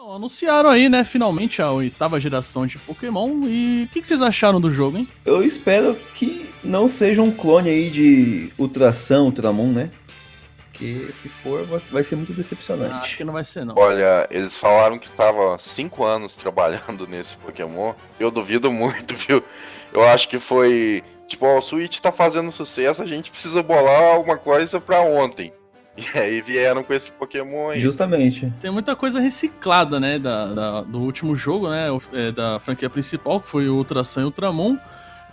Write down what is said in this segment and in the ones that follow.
Então, anunciaram aí, né, finalmente a oitava geração de Pokémon. E o que, que, vocês acharam do jogo, hein? Eu espero que não seja um clone aí de Ultração, Ultramon, né? Porque se for, vai ser muito decepcionante. Ah, acho que não vai ser, não. Olha, eles falaram que tava cinco anos trabalhando nesse Pokémon. Eu duvido muito, viu? Eu acho que foi. Tipo, ó, o Switch tá fazendo sucesso, a gente precisa bolar alguma coisa pra ontem. E aí vieram com esse Pokémon aí. Justamente. Tem muita coisa reciclada, né? Da, da do último jogo, né? É, da franquia principal, que foi o Ultra Sun e Ultramon.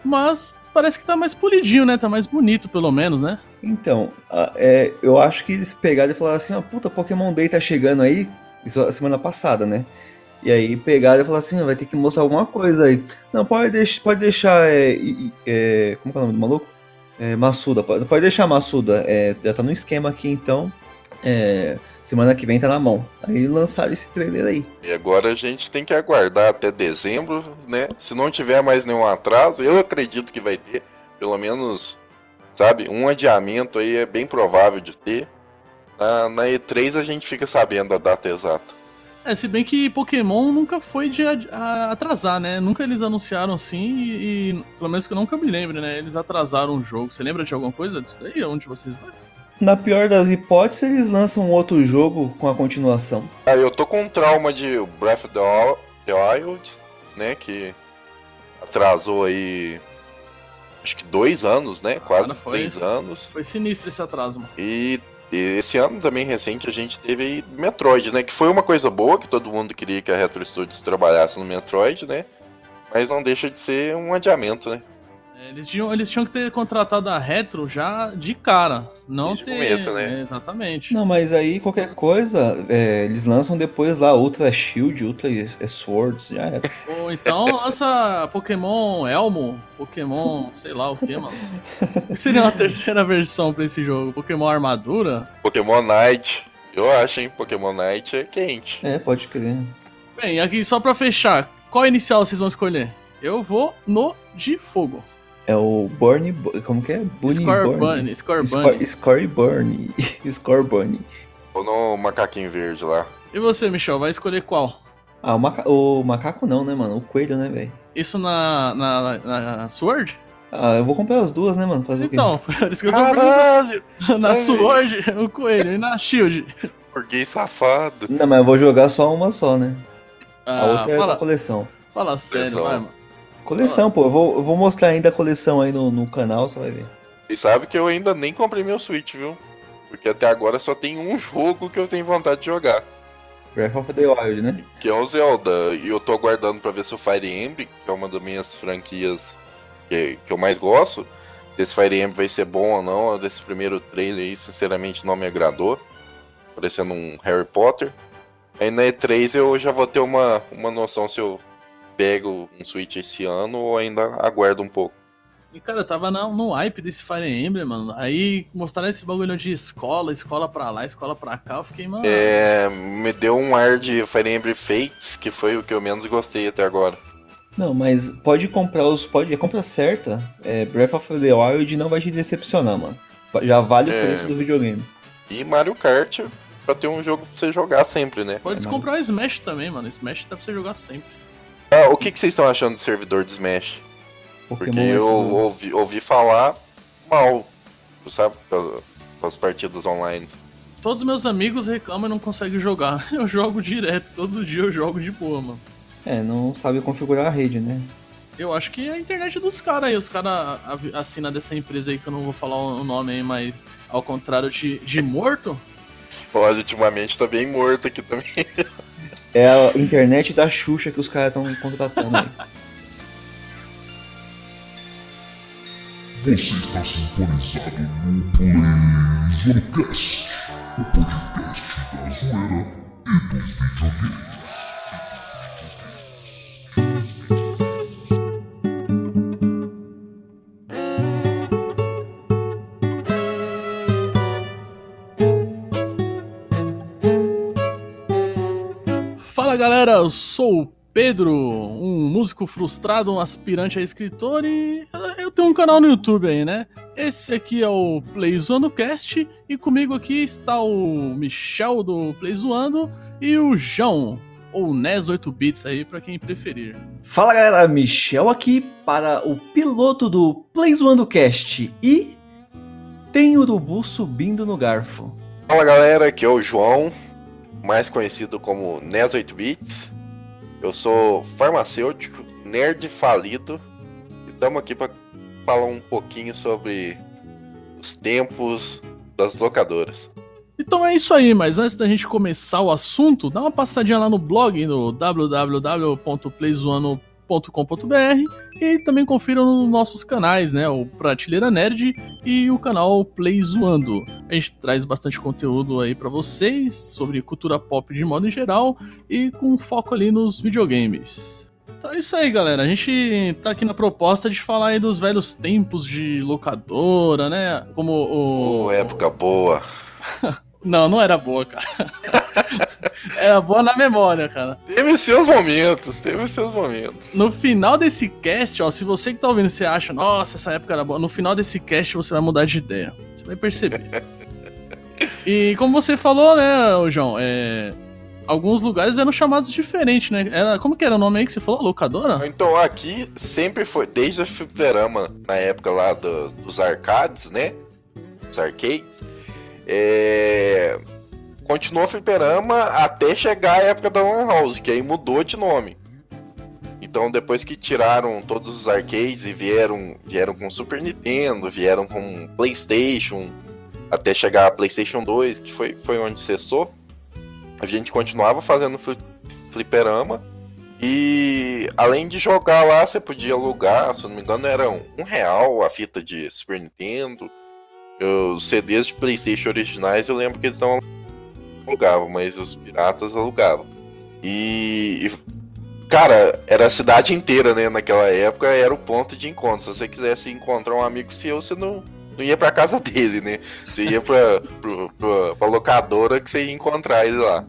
Mas parece que tá mais polidinho, né? Tá mais bonito, pelo menos, né? Então, é, eu acho que eles pegaram e falaram assim: ó, puta, Pokémon Day tá chegando aí. Isso a semana passada, né? E aí pegaram e falaram assim: vai ter que mostrar alguma coisa aí. Não, pode, deix pode deixar. É, é, como é o nome do maluco? É, Massuda, pode, pode deixar Massuda, é, já tá no esquema aqui então. É, semana que vem tá na mão. Aí lançaram esse trailer aí. E agora a gente tem que aguardar até dezembro, né? Se não tiver mais nenhum atraso, eu acredito que vai ter, pelo menos, sabe, um adiamento aí é bem provável de ter. Na, na E3 a gente fica sabendo a data exata. É, se bem que Pokémon nunca foi de atrasar, né? Nunca eles anunciaram assim e, e, pelo menos que eu nunca me lembre, né? Eles atrasaram o jogo. Você lembra de alguma coisa disso daí? Onde vocês dois? Na pior das hipóteses, eles lançam outro jogo com a continuação. Ah, eu tô com um trauma de Breath of the Wild, né? Que atrasou aí. Acho que dois anos, né? Quase ah, três anos. Foi sinistro esse atraso, mano. E esse ano também recente a gente teve Metroid, né? Que foi uma coisa boa, que todo mundo queria que a Retro Studios trabalhasse no Metroid, né? Mas não deixa de ser um adiamento, né? É, eles tinham, eles tinham que ter contratado a Retro já de cara. Não Desde ter. Começo, né? É, exatamente. Não, mas aí qualquer coisa, é, eles lançam depois lá Ultra Shield, Ultra Swords, já era. Ou então lança Pokémon Elmo, Pokémon sei lá o que, mano. Que seria uma terceira versão pra esse jogo? Pokémon Armadura? Pokémon Night. Eu acho, hein? Pokémon Night é quente. É, pode crer. Bem, aqui só pra fechar, qual inicial vocês vão escolher? Eu vou no de fogo. É o Burn. Como que é? Bunny Score Bunny. Score Bunny. Score Burn. Score Bunny. Ou no macaquinho verde lá. E você, Michel, vai escolher qual? Ah, o, maca... o macaco não, né, mano? O coelho, né, velho? Isso na, na, na, Sword? Ah, eu vou comprar as duas, né, mano? Fazer então, o quê? Então, isso que eu tô Caralho! Na Ai. Sword, o coelho, e na Shield. Porquê safado. Não, mas eu vou jogar só uma só, né? Ah, a outra fala, é a coleção. Fala sério, vai, mano. Coleção, Nossa. pô. Eu vou, eu vou mostrar ainda a coleção aí no, no canal, você vai ver. E sabe que eu ainda nem comprei meu Switch, viu? Porque até agora só tem um jogo que eu tenho vontade de jogar. Breath of the Wild, né? Que é o Zelda. E eu tô aguardando pra ver se o Fire Emblem, que é uma das minhas franquias que, que eu mais gosto, se esse Fire Emblem vai ser bom ou não. Desse primeiro trailer aí, sinceramente, não me agradou. Parecendo um Harry Potter. Aí na E3 eu já vou ter uma, uma noção se eu pego um Switch esse ano ou ainda aguardo um pouco. E cara, eu tava no, no hype desse Fire Emblem, mano. Aí mostraram esse bagulho de escola, escola pra lá, escola pra cá. Eu fiquei, mano. É. Me deu um ar de Fire Emblem Fates, que foi o que eu menos gostei até agora. Não, mas pode comprar os. Pode, é compra certa. É, Breath of the Wild não vai te decepcionar, mano. Já vale é... o preço do videogame. E Mario Kart pra ter um jogo pra você jogar sempre, né? Pode é, comprar o Smash também, mano. Smash dá pra você jogar sempre. Ah, o que, que vocês estão achando do servidor de Smash? Pokémon Porque eu ouvi, ouvi falar mal, sabe, das partidas online. Todos meus amigos reclamam e não conseguem jogar. Eu jogo direto, todo dia eu jogo de boa, mano. É, não sabe configurar a rede, né? Eu acho que é a internet dos caras aí. Os caras assinam dessa empresa aí que eu não vou falar o nome aí, mas ao contrário de, de morto. Olha, ultimamente tá bem morto aqui também. É a internet da Xuxa que os caras estão contratando aí. Você está sintonizado no PlayZonecast, o podcast da zoeira e dos videogames. Galera, eu sou o Pedro, um músico frustrado, um aspirante a escritor e eu tenho um canal no YouTube aí, né? Esse aqui é o Play Zoando Cast e comigo aqui está o Michel do Play Zoando e o João. ou NES 8 bits aí para quem preferir. Fala galera, Michel aqui para o piloto do Plays One Cast e tem urubu subindo no garfo. Fala galera, aqui é o João, mais conhecido como NES 8 bits. Eu sou farmacêutico, nerd falido e estamos aqui para falar um pouquinho sobre os tempos das locadoras. Então é isso aí, mas antes da gente começar o assunto, dá uma passadinha lá no blog no www.playzoano.com.br e também confira nos nossos canais, né? O Prateleira Nerd e o canal Play Zoando. A gente traz bastante conteúdo aí para vocês sobre cultura pop de modo em geral e com foco ali nos videogames. Então é isso aí, galera. A gente tá aqui na proposta de falar aí dos velhos tempos de locadora, né? Como o. Oh, época boa. Não, não era boa, cara. era boa na memória, cara. Teve seus momentos, teve seus momentos. No final desse cast, ó, se você que tá ouvindo, você acha, nossa, essa época era boa, no final desse cast você vai mudar de ideia. Você vai perceber. e como você falou, né, João, é, alguns lugares eram chamados diferentes, né? Era, como que era o nome aí que você falou? Locadora? Então aqui sempre foi, desde a fliperama, na época lá do, dos arcades, né? Os arcades é... Continuou fliperama até chegar a época da Lan House, que aí mudou de nome. Então depois que tiraram todos os arcades e vieram, vieram com Super Nintendo, vieram com Playstation, até chegar a Playstation 2, que foi, foi onde cessou, a gente continuava fazendo fliperama. E além de jogar lá, você podia alugar, se não me engano, era um real a fita de Super Nintendo. Os CDs de PlayStation originais eu lembro que eles não alugavam, mas os piratas alugavam. E, e, cara, era a cidade inteira, né? Naquela época era o ponto de encontro. Se você quisesse encontrar um amigo seu, você não, não ia pra casa dele, né? Você ia pra, pra, pra, pra locadora que você ia encontrar ele lá.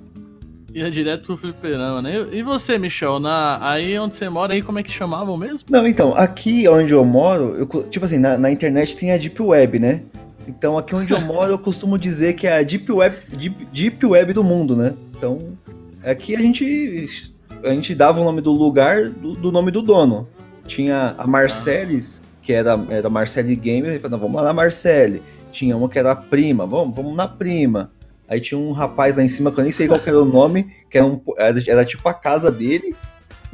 Ia direto pro fliperama, né? E você, Michel, na, aí onde você mora, aí como é que chamavam mesmo? Não, então, aqui onde eu moro, eu, tipo assim, na, na internet tem a Deep Web, né? Então aqui onde eu moro eu costumo dizer que é a deep web, deep, deep web do mundo, né? Então aqui a gente a gente dava o nome do lugar do, do nome do dono. Tinha a Marcelis, que era, era Marcele Gamer, ele falou, vamos lá na Marcele. Tinha uma que era a prima, vamos, vamos na prima. Aí tinha um rapaz lá em cima, que eu nem sei qual era o nome, que era, um, era, era tipo a casa dele,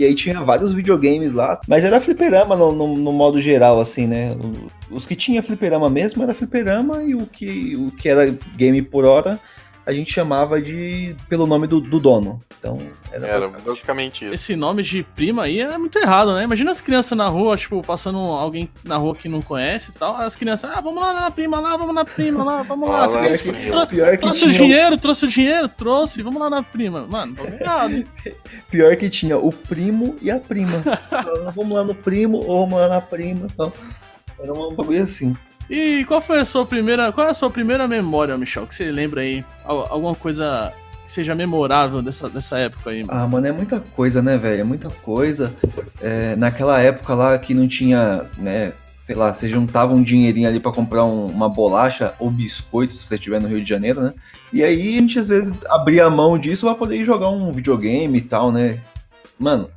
e aí tinha vários videogames lá, mas era fliperama no, no, no, modo geral, assim, né? Os que tinha fliperama mesmo era fliperama e o que, o que era game por hora a gente chamava de pelo nome do, do dono. Então, era, era basicamente... basicamente isso. Esse nome de prima aí é muito errado, né? Imagina as crianças na rua, tipo, passando alguém na rua que não conhece e tal. As crianças, ah, vamos lá na prima lá, vamos na prima lá, vamos lá. lá que, pior que trouxe tinha... o dinheiro, trouxe o dinheiro, trouxe, vamos lá na prima. Mano, errado. pior que tinha o primo e a prima. vamos lá no primo ou vamos lá na prima e tal. Era um bagulho assim. E qual foi a sua primeira. Qual é a sua primeira memória, Michel? Que você lembra aí? Alguma coisa que seja memorável dessa, dessa época aí? Ah, mano, é muita coisa, né, velho? É muita coisa. É, naquela época lá que não tinha, né? Sei lá, você juntava um dinheirinho ali para comprar um, uma bolacha ou biscoito, se você estiver no Rio de Janeiro, né? E aí a gente às vezes abria a mão disso pra poder jogar um videogame e tal, né? Mano,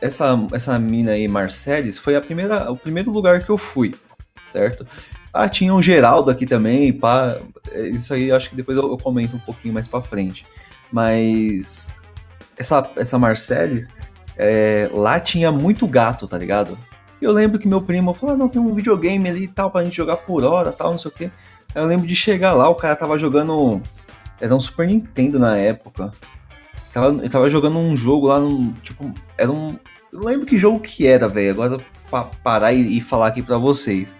essa, essa mina aí, Marceles, foi a primeira, o primeiro lugar que eu fui certo? Ah, tinha um Geraldo aqui também, pá. É, isso aí acho que depois eu, eu comento um pouquinho mais pra frente. Mas essa, essa Marcelis, é, lá tinha muito gato, tá ligado? Eu lembro que meu primo falou, ah, não, tem um videogame ali e tal, pra gente jogar por hora tal, não sei o quê. Aí eu lembro de chegar lá, o cara tava jogando. Era um Super Nintendo na época. Tava, ele tava jogando um jogo lá no. Tipo, era um. Eu não lembro que jogo que era, velho. Agora pra parar e, e falar aqui pra vocês.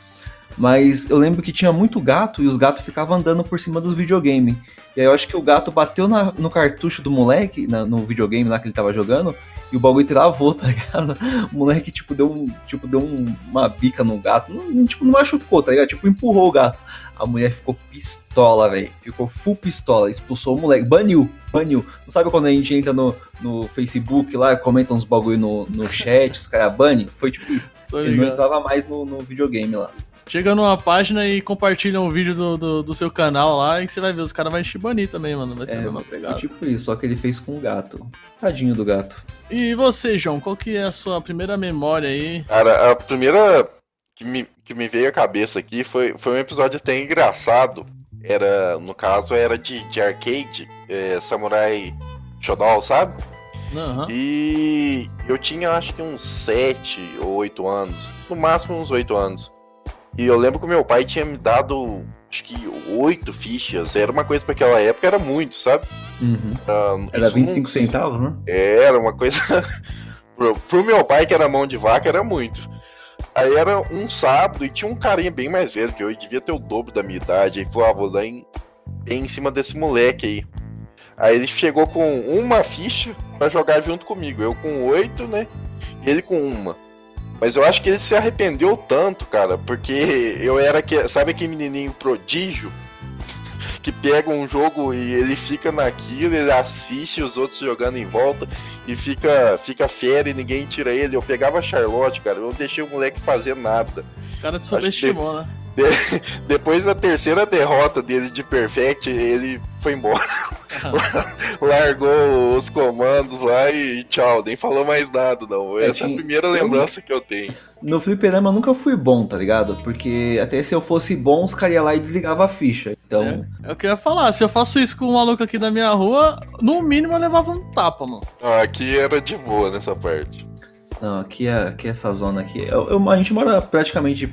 Mas eu lembro que tinha muito gato e os gatos ficavam andando por cima dos videogames. E aí eu acho que o gato bateu na, no cartucho do moleque, na, no videogame lá que ele tava jogando, e o bagulho travou, tá ligado? O moleque, tipo, deu, um, tipo, deu um, uma bica no gato. Não, tipo, não machucou, tá ligado? Tipo, empurrou o gato. A mulher ficou pistola, velho. Ficou full pistola. Expulsou o moleque. Baniu, baniu. Não sabe quando a gente entra no, no Facebook lá, comenta uns bagulho no, no chat, os caras banem? Foi tipo isso. Ele não entrava mais no, no videogame lá. Chega numa página e compartilha um vídeo do, do, do seu canal lá e você vai ver, os caras vão te banir também, mano. Vai ser a É, mesma foi pegada. tipo isso, só que ele fez com o gato. Tadinho do gato. E você, João, qual que é a sua primeira memória aí? Cara, a primeira que me, que me veio à cabeça aqui foi, foi um episódio até engraçado. Era, no caso, era de, de arcade, é, Samurai Shodown, sabe? Aham. E eu tinha acho que uns 7 ou 8 anos, no máximo uns 8 anos. E eu lembro que meu pai tinha me dado acho que 8 fichas, era uma coisa pra aquela época, era muito, sabe? Uhum. Ah, Era isso 25 uns- centavos, né? Era uma coisa. pro, pro meu pai, que era mão de vaca, era muito. Aí era um sábado e tinha um carinha bem mais velho que eu, devia ter o dobro da minha idade. Aí falou: ah, vou lá em, em cima desse moleque aí. Aí ele chegou com uma ficha pra jogar junto comigo. Eu com oito, né? E ele com uma. Mas eu acho que ele se arrependeu tanto, cara, porque eu era que, sabe aquele menininho prodígio que pega um jogo e ele fica naquilo, ele assiste os outros jogando em volta e fica fica fera e ninguém tira ele. Eu pegava a Charlotte, cara, eu não deixei o moleque fazer nada. O cara te subestimou, né? Depois da terceira derrota dele de Perfect, ele foi embora. Largou os comandos lá e tchau, nem falou mais nada, não. É, Essa é a tinha- primeira eu- lembrança que eu tenho. No fliperama eu nunca fui bom, tá ligado? Porque até se eu fosse bom, os caras iam lá e desligavam a ficha. Então, É, é o que eu ia falar. Se eu faço isso com um maluco aqui da minha rua, no mínimo eu levava um tapa, mano. Ah, Aqui era de boa nessa parte. não, aqui é, aqui é essa zona aqui. Eu- eu- a gente mora praticamente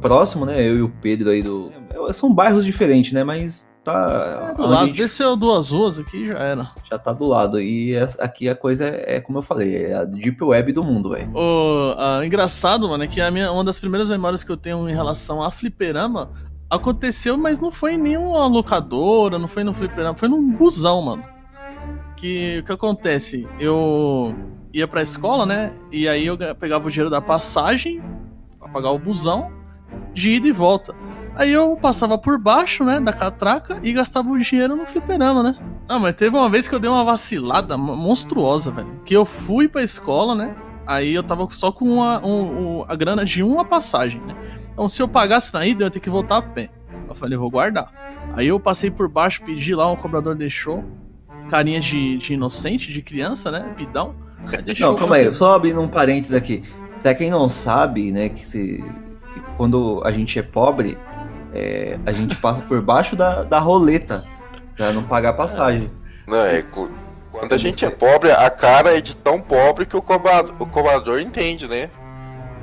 próximo, né? Eu e o Pedro aí do. São bairros diferentes, né? Mas tá. É do lado, gente desceu duas ruas aqui já era. já tá do lado. E é- aqui a coisa é, é como eu falei, é a Deep Web do mundo, velho. O ah, engraçado, mano, é que a minha, uma das primeiras memórias que eu tenho em relação a fliperama aconteceu, mas não foi em nenhuma locadora, não foi no fliperama, foi num busão, mano. Que o que acontece? Eu ia pra escola, né? E aí eu ga- pegava o dinheiro da passagem pra pagar o busão de ida e volta. Aí eu passava por baixo, né, da catraca e gastava o dinheiro no fliperama, né? Não, mas teve uma vez que eu dei uma vacilada mo- monstruosa, velho. Que eu fui pra escola, né? Aí eu tava só com uma, um- um- a grana de uma passagem, né? Então se eu pagasse na ida, eu ia ter que voltar a pé. Eu falei, eu vou guardar. Aí eu passei por baixo, pedi lá, o cobrador deixou. Carinha de, de inocente, de criança, né? Pidão. Não, calma aí, só abrindo um parênteses aqui. Pra quem não sabe, né, que, se, que quando a gente é pobre, é, a gente passa por baixo da, da roleta pra não pagar passagem. Não, é. Quando a gente é pobre, a cara é de tão pobre que o cobrador, o cobrador entende, né?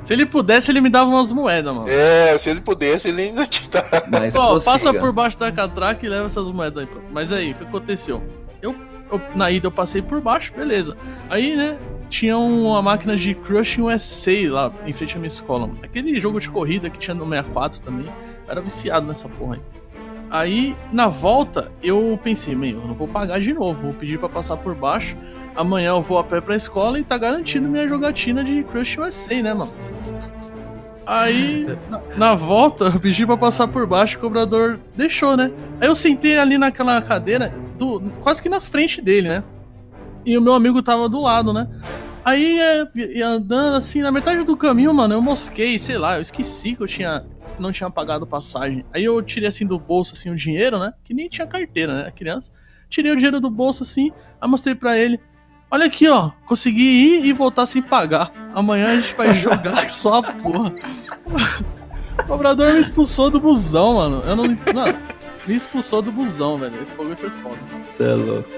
Se ele pudesse, ele me dava umas moedas, mano. É, se ele pudesse, ele ainda te dá. Mas Ó, prossiga. passa por baixo da catraca e leva essas moedas aí. pra- Mas aí, o que aconteceu? Eu, eu- na ida eu passei por baixo, beleza. Aí, né, tinha uma máquina de Crush USA lá em frente à minha escola. mano. Aquele jogo de corrida que tinha no 64 também. Era viciado nessa porra aí. Aí, na volta, eu pensei, meu, eu não vou pagar de novo, vou pedir pra passar por baixo. Amanhã eu vou a pé pra escola e tá garantido minha jogatina de Crush USA, né, mano? Aí, na, na volta, eu pedi pra passar por baixo, o cobrador deixou, né? Aí eu sentei ali naquela cadeira, do- quase que na frente dele, né? E o meu amigo tava do lado, né? Aí, é, andando assim, na metade do caminho, mano, eu mosquei, sei lá, eu esqueci que eu tinha não tinha pagado passagem. Aí eu tirei assim do bolso assim o dinheiro, né? Que nem tinha carteira, né? Criança. Tirei o dinheiro do bolso assim, aí mostrei pra ele. Olha aqui, ó, consegui ir e voltar sem pagar. Amanhã a gente vai jogar só a porra. O cobrador me expulsou do busão, mano. Eu não. Mano, me expulsou do busão, velho. Esse bagulho foi foda. Cê é louco.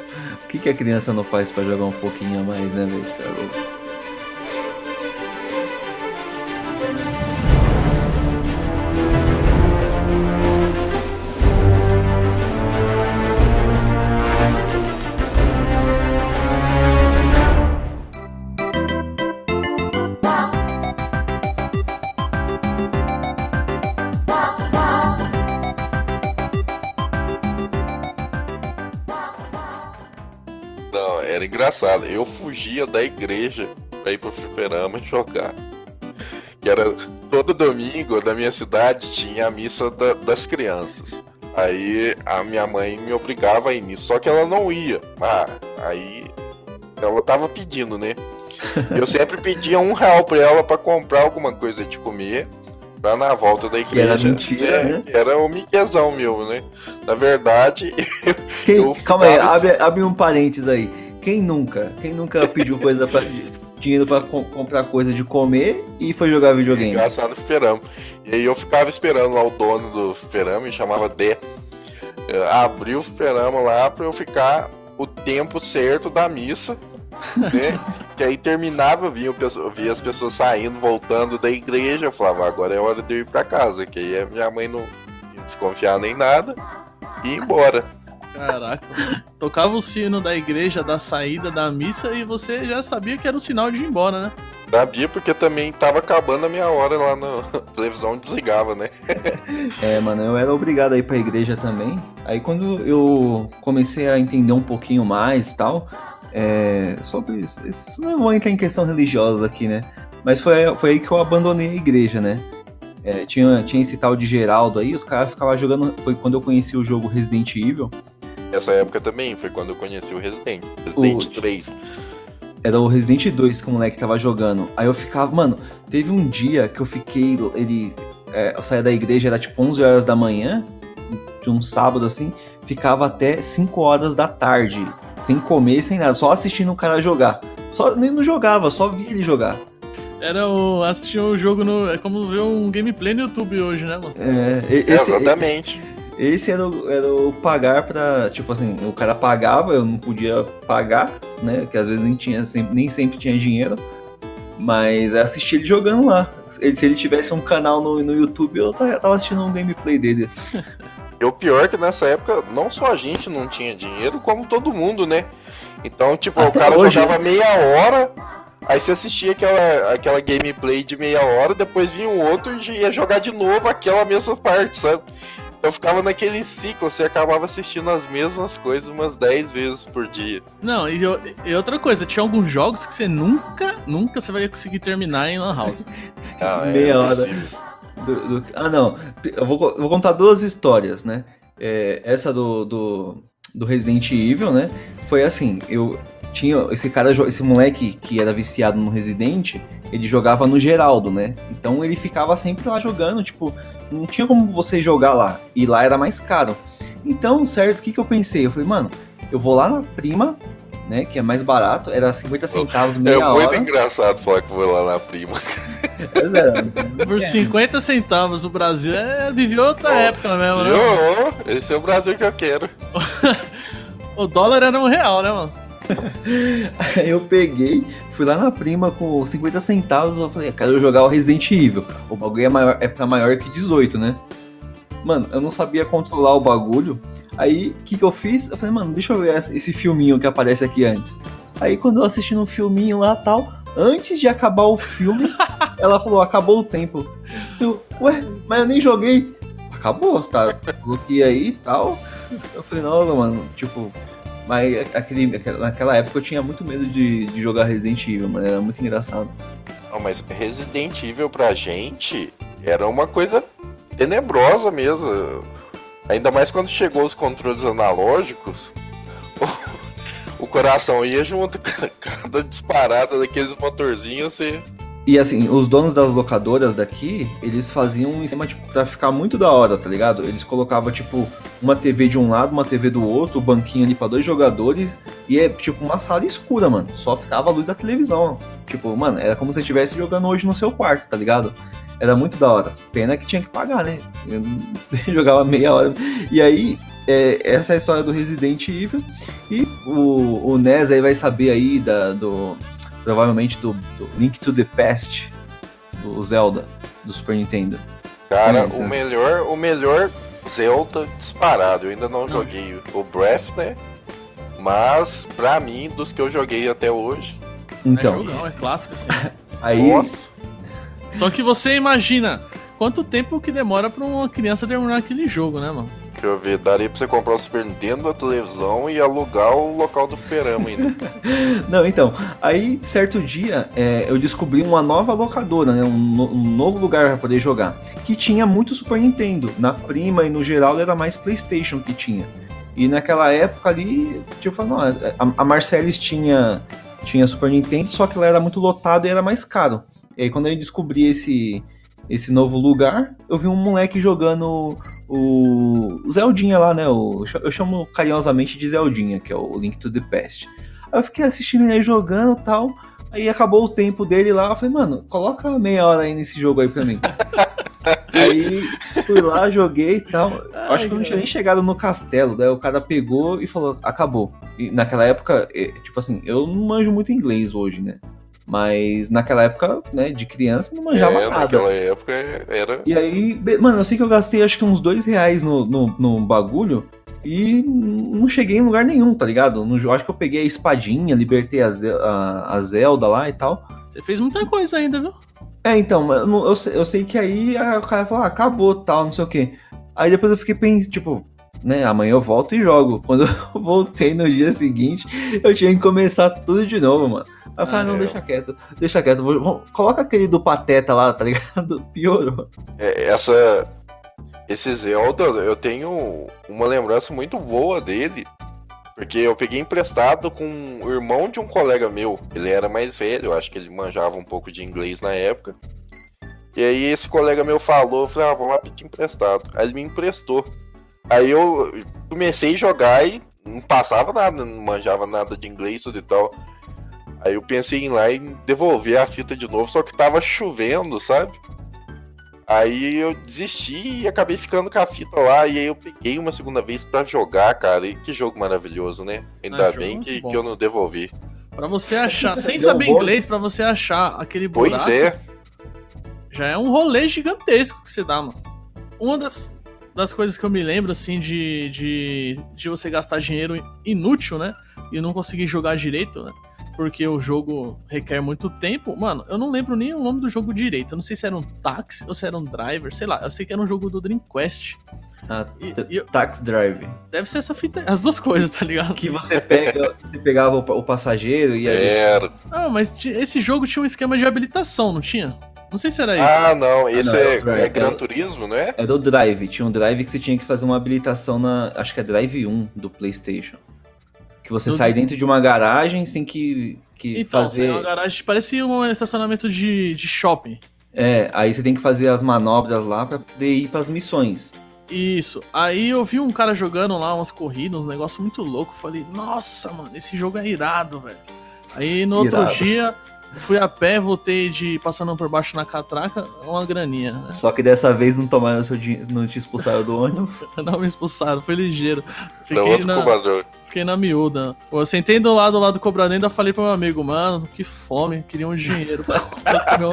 O que, que a criança não faz pra jogar um pouquinho a mais, né, velho? Cê é louco. Engraçado. Eu fugia da igreja pra ir pro fliperama e jogar. Que era todo domingo na minha cidade tinha a missa da- das crianças. Aí a minha mãe me obrigava a ir nisso, só que ela não ia. Ah, aí ela tava pedindo, né? Eu sempre pedia um real pra ela pra comprar alguma coisa de comer. Pra na volta da Que era igreja. mentira, é, né? Era um miquezão meu, né? Na verdade, Quem- Eu calma aí, abre, abre um parênteses aí. Quem nunca? Quem nunca pediu coisa para dinheiro pra com- comprar coisa de comer e foi jogar videogame? engraçado no fliperama. E aí eu ficava esperando lá o dono do fliperama, me chamava Dé. Eu abri o fliperama lá pra eu ficar o tempo certo da missa, né? que aí terminava, eu via, eu via as pessoas saindo, voltando da igreja, eu falava, agora é hora de eu ir pra casa, que aí minha mãe não ia desconfiar nem nada, e ir embora. Caraca. Tocava o sino da igreja, da saída da missa, e você já sabia que era o sinal de ir embora, né? Sabia porque também tava acabando a minha hora lá na televisão, desligava, né? É, mano, eu era obrigado a ir pra igreja também. Aí quando eu comecei a entender um pouquinho mais tal, é, sobre isso, isso não vou entrar em questão religiosa aqui, né? Mas foi, foi aí que eu abandonei a igreja, né? É, tinha, tinha esse tal de Geraldo aí, os caras ficavam jogando. Foi quando eu conheci o jogo Resident Evil. Essa época também foi quando eu conheci o Resident. Resident O- 3. Era o Resident 2 que o moleque tava jogando. Aí eu ficava, mano, teve um dia que eu fiquei. Ele. é, eu saía da igreja, era tipo 11 horas da manhã, de um sábado assim, ficava até 5 horas da tarde, sem comer, sem nada, só assistindo o cara jogar. Só, nem não jogava, só via ele jogar. Era o. assistir o jogo no. É como ver um gameplay no YouTube hoje, né, mano? É, É, esse, exatamente. Esse era, o, era o pagar pra. Tipo assim, o cara pagava, eu não podia pagar, né? Que às vezes nem, tinha, sempre, nem sempre tinha dinheiro. Mas assistir ele jogando lá. Ele- se ele tivesse um canal no, no YouTube, eu ta- tava assistindo um gameplay dele. E o pior é que nessa época, não só a gente não tinha dinheiro, como todo mundo, né? Então, tipo, o Até cara hoje, jogava meia hora, aí você assistia aquela, aquela gameplay de meia hora, depois vinha um outro e ia jogar de novo aquela mesma parte, sabe? Então ficava naquele ciclo, você acabava assistindo as mesmas coisas umas 10 vezes por dia. Não, e, eu- e outra coisa, tinha alguns jogos que você nunca, nunca você vai conseguir terminar em Lan House. Ah, é Meia hora. impossível. Do- do- ah, não. Eu vou, eu vou contar duas histórias, né? É, essa do, do, do Resident Evil, né? Foi assim, eu tinha esse cara, esse moleque que era viciado no Resident, ele jogava no Geraldo, né? Então ele ficava sempre lá jogando, tipo, não tinha como você jogar lá. E lá era mais caro. Então, certo, o que, que eu pensei? Eu falei, mano, eu vou lá na prima, né? Que é mais barato, era 50 centavos É meia muito hora. engraçado falar que foi lá na prima. Pois é, Por 50 centavos, o Brasil é, viveu outra Oh, época mesmo, né? Ô, esse é o Brasil que eu quero. O dólar era um real, né, mano? Aí eu peguei, fui lá na prima com 50 centavos, eu falei, quero jogar o Resident Evil. O bagulho é, maior, é pra maior que 18, né? Mano, eu não sabia controlar o bagulho. Aí, o que que eu fiz? Eu falei, mano, deixa eu ver esse filminho que aparece aqui antes. Aí, quando eu assisti no filminho lá tal, antes de acabar o filme, ela falou, acabou o tempo. Eu, ué, mas eu nem joguei. Acabou, você tá? Bloqueei aí e tal. Eu falei, nossa, mano, tipo, mas aquele, aquela- naquela época eu tinha muito medo de, de jogar Resident Evil, mano. Era muito engraçado. Não, mas Resident Evil pra gente era uma coisa tenebrosa mesmo. Ainda mais quando chegou os controles analógicos. O coração ia junto, cada disparada daqueles motorzinhos, você. E assim, os donos das locadoras daqui, eles faziam um esquema tipo, pra ficar muito da hora, tá ligado? Eles colocavam, tipo, uma TV de um lado, uma TV do outro, o banquinho ali pra dois jogadores, e é tipo uma sala escura, mano. Só ficava a luz da televisão. Tipo, mano, era como se você estivesse jogando hoje no seu quarto, tá ligado? Era muito da hora. Pena que tinha que pagar, né? Eu jogava meia hora. E aí, é, essa é a história do Resident Evil. E o, o NES aí vai saber aí da, do. Provavelmente do, do Link to the Past do Zelda, do Super Nintendo. Cara, Conhece, o né? melhor, o melhor Zelda disparado. Eu ainda não joguei o Breath, né? Mas, pra mim, dos que eu joguei até hoje. é Então, jogão, é clássico, assim. aí. Nossa! Só que você imagina quanto tempo que demora pra uma criança terminar aquele jogo, né, mano? Eu ver, daria pra você comprar o Super Nintendo, a televisão e alugar o local do fliperama ainda. Não, então, aí certo dia é, eu descobri uma nova locadora, né, um, um novo lugar para poder jogar, que tinha muito Super Nintendo. Na prima e no geral era mais PlayStation que tinha. E naquela época ali, tipo, não, a, a Marcellus tinha, tinha Super Nintendo, só que ela era muito lotado e era mais caro. E aí quando eu descobri esse esse novo lugar, eu vi um moleque jogando o, o Zeldinha lá, né? O, eu chamo carinhosamente de Zeldinha, que é o Link to the Past. Aí eu fiquei assistindo ele jogando e tal. Aí acabou o tempo dele lá. Eu falei, mano, coloca meia hora aí nesse jogo aí pra mim. aí fui lá, joguei e tal. Ai, Acho que eu não tinha nem chegado no castelo. Daí o cara pegou e falou, acabou. E naquela época, eh, tipo assim, eu não manjo muito inglês hoje, né? Mas naquela época, né, de criança, eu não manjava é, nada. naquela época era. E aí, mano, eu sei que eu gastei acho que uns dois reais no, no, no bagulho e não cheguei em lugar nenhum, tá ligado? No, jo- acho que eu peguei a espadinha, libertei a, Ze- a, a Zelda lá e tal. Você fez muita coisa ainda, viu? É, então, eu, eu, sei, eu sei que aí a- o cara falou, ah, acabou, tal, não sei o quê. Aí depois eu fiquei pensando, tipo, né, amanhã eu volto e jogo. Quando eu voltei no dia seguinte, eu tinha que começar tudo de novo, mano. Aí eu falei, Ah, ah, não, é. deixa quieto, deixa quieto. vou- vou- coloca aquele do Pateta lá, tá ligado? Piorou. É, essa. Esse Zelda, eu tenho uma lembrança muito boa dele. Porque eu peguei emprestado com o irmão de um colega meu. Ele era mais velho, eu acho que ele manjava um pouco de inglês na época. E aí esse colega meu falou, eu falei, ah, vamos lá pedir emprestado. Aí ele me emprestou. Aí eu comecei a jogar e não passava nada, não manjava nada de inglês tudo e tal. Aí eu pensei em ir lá e devolver a fita de novo, só que tava chovendo, sabe? Aí eu desisti e acabei ficando com a fita lá. E aí eu peguei uma segunda vez pra jogar, cara. E que jogo maravilhoso, né? Ainda Ah, bem que, que eu não devolvi. Pra você achar, sem saber bom. inglês, pra você achar aquele buraco, Pois é. já é um rolê gigantesco que você dá, mano. Uma das, das coisas que eu me lembro, assim, de, de, de você gastar dinheiro inútil, né? E não conseguir jogar direito, né? Porque o jogo requer muito tempo. Mano, eu não lembro nem o nome do jogo direito. Eu não sei se era um táxi ou se era um driver, sei lá. Eu sei que era um jogo do Dreamcast. Ah, E- e eu- Tax Drive. Deve ser essa fita, as duas coisas, tá ligado? Que você pega, você pegava o, o passageiro e aí. Era. Ah, mas esse jogo tinha um esquema de habilitação, não tinha? Não sei se era isso. Ah, não. Esse não, é, é é Gran é o- Turismo, não é? Era o Drive. Tinha um Drive que você tinha que fazer uma habilitação na. Acho que é Drive 1 do PlayStation. Que você Do- sai dentro de uma garagem sem que, que então, fazer. é uma garagem, parecia um estacionamento de, de shopping. É, aí você tem que fazer as manobras lá pra poder ir pras missões. Isso. Aí eu vi um cara jogando lá umas corridas, uns negócios muito louco. Falei, nossa, mano, esse jogo é irado, velho. Aí no outro Irado. dia, fui a pé, voltei de passando por baixo na catraca, uma graninha, né? Só que dessa vez não tomaram seu dinheiro, não te expulsaram do ônibus. Não me expulsaram, foi ligeiro. Fiquei outro na, cobrador. fiquei na miúda. Eu sentei do lado lá do cobrador e ainda falei pro meu amigo, mano, que fome, queria um dinheiro pra pra comer um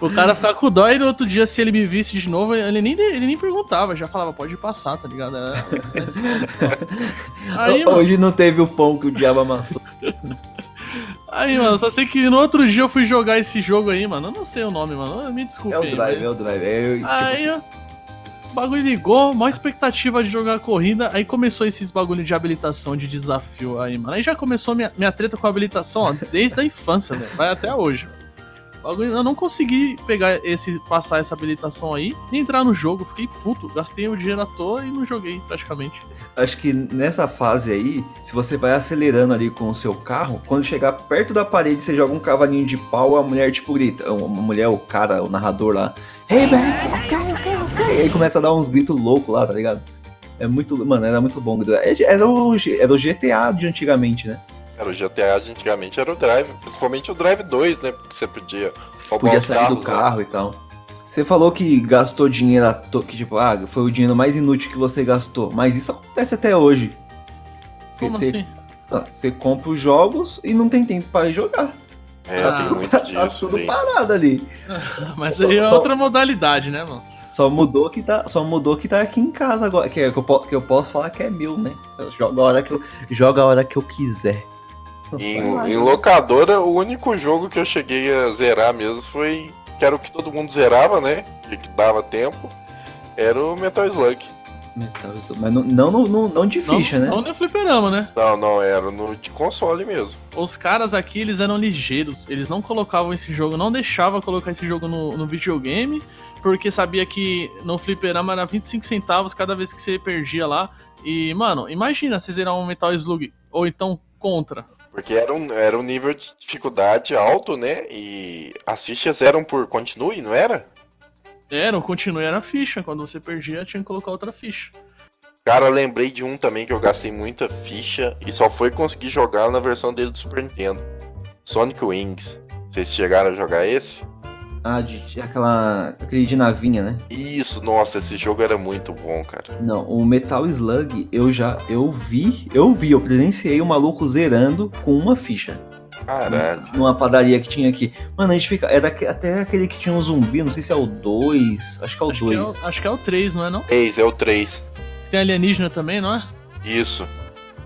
O cara ficar com dó e no outro dia, se ele me visse de novo, ele nem, ele nem perguntava, já falava, pode passar, tá ligado? Era- era assim, ó. Aí, mano, Hoje não teve o pão que o diabo amassou. aí, mano, só sei que no outro dia eu fui jogar esse jogo aí, mano. Eu não sei o nome, mano. Me desculpe É o aí. Drive, mas- é o Drive. É, eu, Aí, ó, o bagulho ligou, maior expectativa de jogar a corrida. Aí começou esses bagulho de habilitação, de desafio aí, mano. Aí já começou minha, minha treta com habilitação, ó, desde a infância, velho. Vai até hoje, mano. Eu não consegui pegar esse, passar essa habilitação aí, nem entrar no jogo, fiquei puto, gastei o dinheiro à toa e não joguei praticamente. acho que nessa fase aí, se você vai acelerando ali com o seu carro, quando chegar perto da parede, você joga um cavalinho de pau, a mulher tipo grita. Uma mulher, o cara, o narrador lá. Hey, man, ok, ok, ok. E aí começa a dar uns gritos loucos lá, tá ligado? É muito. Mano, era muito bom. Era o, era o GTA de antigamente, né? Era o GTA de antigamente, era o Drive. Principalmente o Drive 2, né? Porque você podia roubar Podia os sair do carros, né? carro e tal. Você falou que gastou dinheiro, à to- que tipo, ah, foi o dinheiro mais inútil que você gastou. Mas isso acontece até hoje. Você- Como você, assim? ah, você compra os jogos e não tem tempo para jogar. É, Ah. tem muito Tá disso. tudo tem. parado ali. Mas aí é outra modalidade, né, mano? Só mudou que tá, só mudou que tá aqui em casa agora, que, é, que, eu, que eu posso falar que é meu, né? Eu jogo a hora que eu jogo a hora que eu quiser. Em, em locadora, o único jogo que eu cheguei a zerar mesmo foi. Que era o que todo mundo zerava, né? Que, que dava tempo. Era o Metal Slug. Metal Slug. Mas não, não, não, não, não de ficha, não, né? Não no fliperama, né? Não, não, era no de console mesmo. Os caras aqui, eles eram ligeiros. Eles não colocavam esse jogo, não deixavam colocar esse jogo no, no videogame, porque sabia que no fliperama era 25 centavos cada vez que você perdia lá. E, mano, imagina você zerar um Metal Slug, ou então Contra. Porque era um, era um nível de dificuldade alto, né? E as fichas eram por continue, não era? Era, o continue era a ficha. Quando você perdia, tinha que colocar outra ficha. Cara, lembrei de um também que eu gastei muita ficha e só foi conseguir jogar na versão dele do Super Nintendo. Sonic Wings. Vocês chegaram a jogar esse? Ah, de, aquela. aquele de navinha, né? Isso, nossa, esse jogo era muito bom, cara. Não, o Metal Slug eu já. Eu vi, eu vi, eu presenciei o maluco zerando com uma ficha. Caralho. Numa padaria que tinha aqui. Mano, a gente fica. Era aque- até aquele que tinha um zumbi, não sei se é o 2. Acho que é o Acho que 2. é, o, acho que é o 3, não é não? Eis, é o 3. Tem alienígena também, não é? Isso.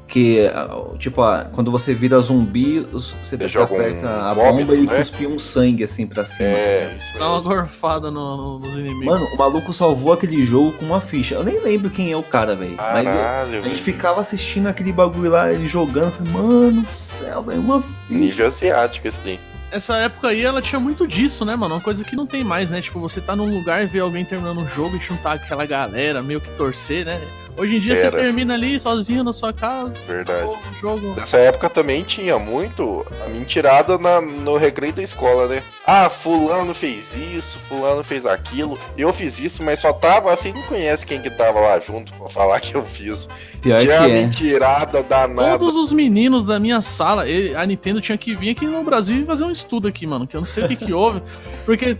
Que, ah, tipo, ah, quando você vira zumbi, você, você joga um aperta a vômito, bomba e ele né? cuspia um sangue assim pra cima. É, isso Dá uma gorfada no- no- nos inimigos. Mano, o maluco salvou aquele jogo com uma ficha. Eu nem lembro quem é o cara, velho. Mas eu- Caralho, a gente ficava assistindo aquele bagulho lá, ele jogando. Falei, mano do céu, velho, uma ficha. Nível asiático esse daí. Essa época aí, ela tinha muito disso, né, mano? Uma coisa que não tem mais, né? Tipo, você tá num lugar e vê alguém terminando um jogo e juntar aquela galera, meio que torcer, né? Hoje em dia você Era. termina ali sozinho na sua casa, Verdade. pô, jogo. Nessa época também tinha muito a mentirada na, no recreio da escola, né? Ah, fulano fez isso, fulano fez aquilo. Eu fiz isso, mas só tava assim, não conhece quem que tava lá junto pra falar que eu fiz. Pior tinha que a é. mentirada danada. Todos os meninos da minha sala, ele- a Nintendo tinha que vir aqui no Brasil e fazer um estudo aqui, mano, que eu não sei o que que houve, porque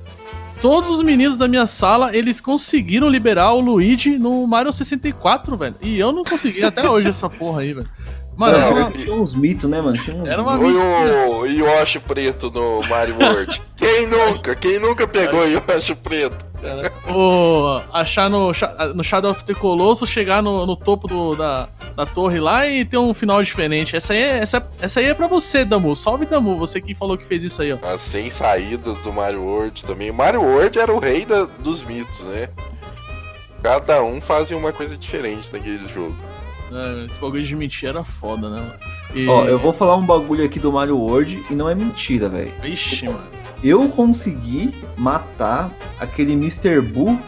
todos os meninos da minha sala, eles conseguiram liberar o Luigi no Mario 64, velho, e eu não consegui até hoje essa porra aí, velho. Mano, Não, era uma, Tinha uns mitos, né, mano? Tinha uns... era uma o Yoshi preto no Mario World. Quem nunca? Quem nunca pegou o Yoshi preto? O, achar no, no Shadow of the Colossus, chegar no, no topo do- da, da torre lá e ter um final diferente. Essa aí, é, essa, essa aí é pra você, Damu. Salve, Damu. Você que falou que fez isso aí, ó. As 100 saídas do Mario World também. Mario World era o rei da- dos mitos, né? Cada um fazia uma coisa diferente naquele jogo. É, esse bagulho de mentir era foda, né, mano? E... Ó, eu vou falar um bagulho aqui do Mario World e não é mentira, velho. Ixi, mano. Eu consegui matar aquele Mr. Boo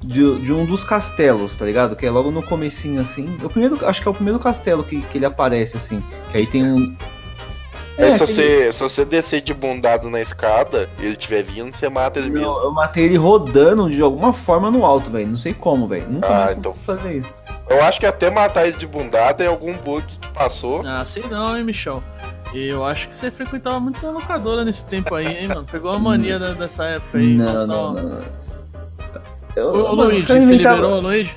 de, de um dos castelos, tá ligado? Que é logo no comecinho, assim. O primeiro, acho que é o primeiro castelo que, que ele aparece, assim. Que aí tem um... Aí se, aquele- você, se você descer de bundado na escada e ele estiver vindo, você mata ele Não, mesmo. eu matei ele rodando de alguma forma no alto, velho. Não sei como, velho. Nunca Ah, mais então- fazer isso. Eu acho que até matar ele de bundada é algum bug que passou. Ah, sei não, hein, Michel. Eu acho que você frequentava muito a locadora nesse tempo aí, hein, mano? Pegou a mania da- dessa época aí. Não, Então, não, não. Eu, Ô, mano, Luigi, você liberou o Luigi?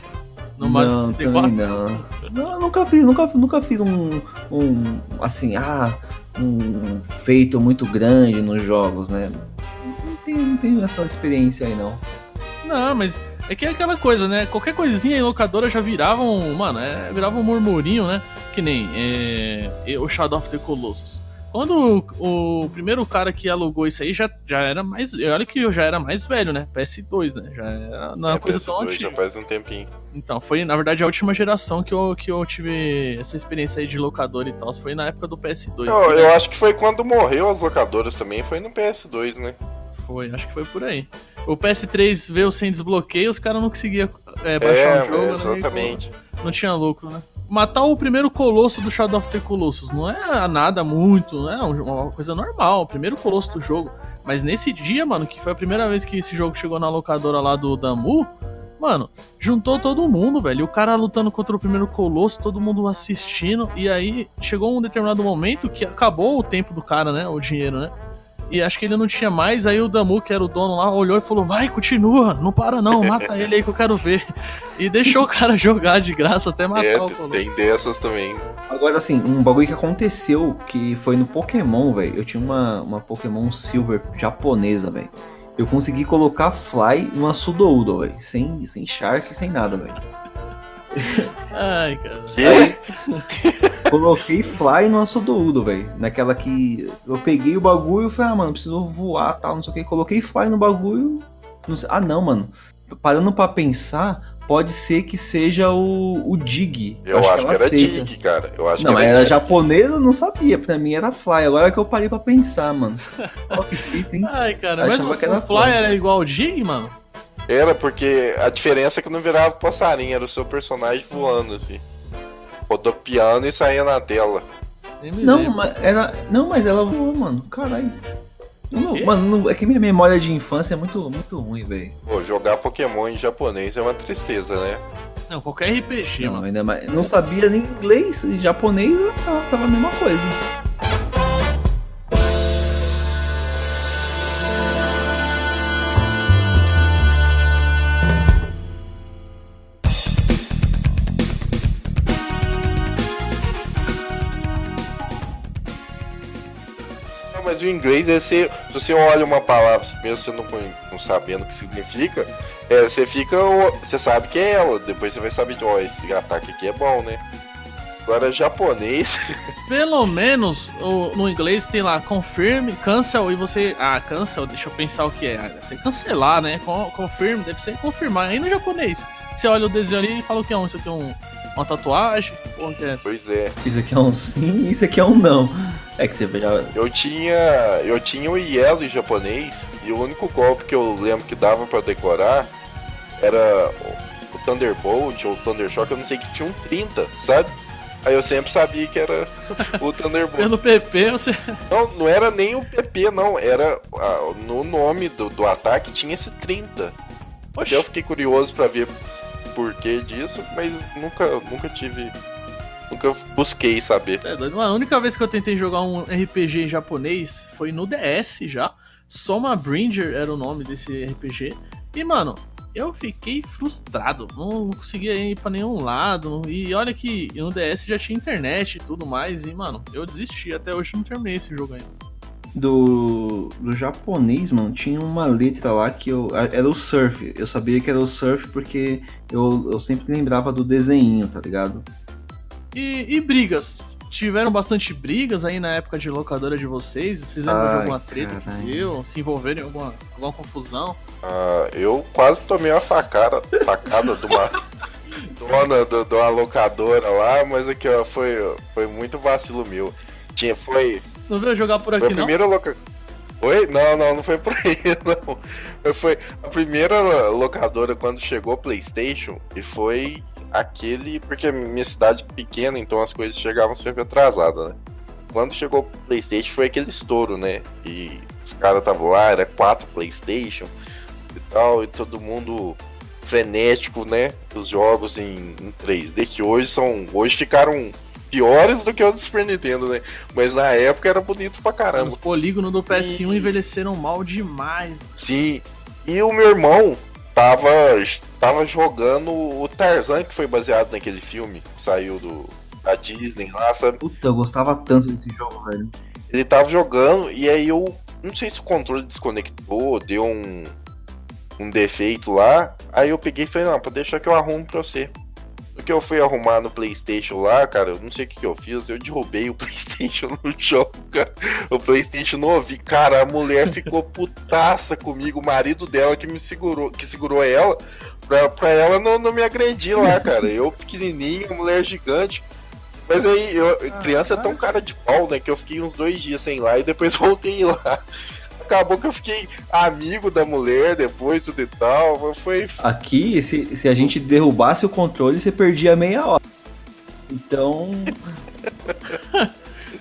No Mario não, 64? também não. Não, eu nunca fiz, nunca, nunca fiz um, um, assim, ah, um feito muito grande nos jogos, né? Não tenho, não tenho essa experiência aí, não. Não, mas é que é aquela coisa, né? Qualquer coisinha em locadora já virava um. Mano, é, virava um murmurinho, né? Que nem é, o Shadow of the Colossus. Quando o, o primeiro cara que alugou isso aí já, já era mais. Olha que eu já era mais velho, né? PS2, né? Já era não é É, coisa tão PS2 antiga. Já faz um tempinho. Então, foi na verdade a última geração que eu, que eu tive essa experiência aí de locadora e tal. Foi na época do PS2. Eu, eu acho que foi quando morreu as locadoras também, foi no PS2, né? Foi, acho que foi por aí. O PS3 veio sem desbloqueio, os caras não conseguiam é, baixar É, o jogo, né? exatamente. Não tinha lucro, né? Matar o primeiro colosso do Shadow of the Colossus não é nada muito, é um- uma coisa normal, o primeiro colosso do jogo. Mas nesse dia, mano, que foi a primeira vez que esse jogo chegou na locadora lá do Damu, mano, juntou todo mundo, velho. O cara lutando contra o primeiro colosso, todo mundo assistindo. E aí chegou um determinado momento que acabou o tempo do cara, né? O dinheiro, né? E acho que ele não tinha mais, aí o Damu, que era o dono lá, olhou e falou: Vai, continua, não para não, mata ele aí que eu quero ver. E deixou o cara jogar de graça até matar É, o colosso. tem dessas também. Agora, assim, um bagulho que aconteceu que foi no Pokémon, velho. Eu tinha uma, uma Pokémon Silver japonesa, velho. Eu consegui colocar Fly numa Sudoudo, velho. Sem, sem Shark, sem nada, velho. Ai, cara. Que? Coloquei Fly numa Sudoudo, velho. Naquela que eu peguei o bagulho e falei, ah, mano, preciso voar tal, não sei o que. Coloquei Fly no bagulho. não sei- Ah, não, mano. Parando pra pensar, pode ser que seja o, o Dig. Eu acho, que, ela era aceita. Dig, cara. Eu acho Não, que mas era era japonesa, eu não sabia. Pra mim era Fly. Agora que eu parei pra pensar, mano. Ó, que fita, hein? Ai, cara, Achava mas o, que Fly foda. era igual o Dig, mano? Era porque a diferença é que não virava passarinho, era o seu personagem voando, assim. Rodopiando e saía na tela. Não, mas ela, não, mas ela voou, mano. Caralho. Não, mano, não- é que minha memória de infância é muito, muito ruim, velho. Pô, jogar Pokémon em japonês é uma tristeza, né? Não, qualquer RPG, Não, mano. ainda mais. Não sabia nem inglês, e japonês tava, tava a mesma coisa. Mas o inglês é você. Se você olha uma palavra, mesmo você não, não sabendo o que significa, é, você fica. Você sabe que é ela. Depois você vai saber, ó, esse ataque aqui é bom, né? Agora japonês. Pelo menos o- no inglês tem lá confirm, cancel e você. Ah, cancel, deixa eu pensar o que é. Deve ser cancelar, né? Con- Confirm, deve ser confirmar. Aí no japonês. Você olha o desenho ali e fala o que é um. Isso aqui é um, uma tatuagem? Porra, que é essa? pois é. Isso aqui é um sim, isso aqui é um não. É que você já. Eu tinha. Eu tinha o Yellow em japonês e o único golpe que eu lembro que dava pra decorar era o- Thunderbolt ou o Thundershock, eu não sei que tinha um 30, sabe? Aí eu sempre sabia que era o Thunderbolt. Pelo PP você. Não, não era nem o PP, não. Era. ah, no nome do, do ataque tinha esse 30. Oxi, Eu fiquei curioso pra ver por que disso, mas nunca, nunca tive. Nunca busquei saber. Cê é doido. Mano, a única vez que eu tentei jogar um RPG em japonês foi no DS já. Soma Bringer era o nome desse RPG. E, mano, eu fiquei frustrado. Não, não conseguia ir pra nenhum lado. E olha que no DS já tinha internet e tudo mais. E, mano, eu desisti. Até hoje não terminei esse jogo ainda. Do, do japonês, mano, tinha uma letra lá que eu. Era o surf. Eu sabia que era o surf porque eu, eu sempre lembrava do desenho, tá ligado? E, e brigas? Tiveram bastante brigas aí na época de locadora de vocês? Vocês lembram de Ai, alguma treta caralho. que deu? Se envolveram em alguma, alguma confusão? Ah, eu quase tomei uma facada, facada de uma dona do- de uma locadora lá, mas aqui ó, foi, foi muito vacilo meu. Tinha, foi, Não veio jogar por foi aqui, a não? primeira loca... Oi? Não, não, não foi por aí, não. Foi a primeira locadora quando chegou o Playstation e foi aquele. Porque minha cidade é pequena, então as coisas chegavam sempre atrasadas, né? Quando chegou o Playstation foi aquele estouro, né? E os caras estavam lá, era quatro Playstation e tal, e todo mundo frenético, né? Os jogos em, em 3D, que hoje são. Hoje ficaram piores do que o do Super Nintendo, né? Mas na época era bonito pra caramba. Os polígonos do PS1 E- envelheceram mal demais. Sim. E o meu irmão tava, tava jogando o Tarzan, que foi baseado naquele filme que saiu do, da Disney lá, sabe? Puta, eu gostava tanto desse jogo, velho. Ele tava jogando e aí eu não sei se o controle desconectou, deu um, um defeito lá. Aí eu peguei e falei, não, pode deixar que eu arrumo pra você. O que eu fui arrumar no Playstation lá, cara, eu não sei o que, que eu fiz, eu derrubei o Playstation no jogo, cara. O Playstation não ouvi. Cara, a mulher ficou putaça comigo, o marido dela que me segurou, que segurou ela, pra, pra ela não, não me agredir lá, cara. Eu pequenininho, mulher gigante. Mas aí, eu, criança é tão cara de pau, né, que eu fiquei uns dois dias sem ir lá e depois voltei lá. Acabou que eu fiquei amigo da mulher depois, tudo e tal. Foi. Aqui, se, se a gente derrubasse o controle, você perdia meia hora. Então.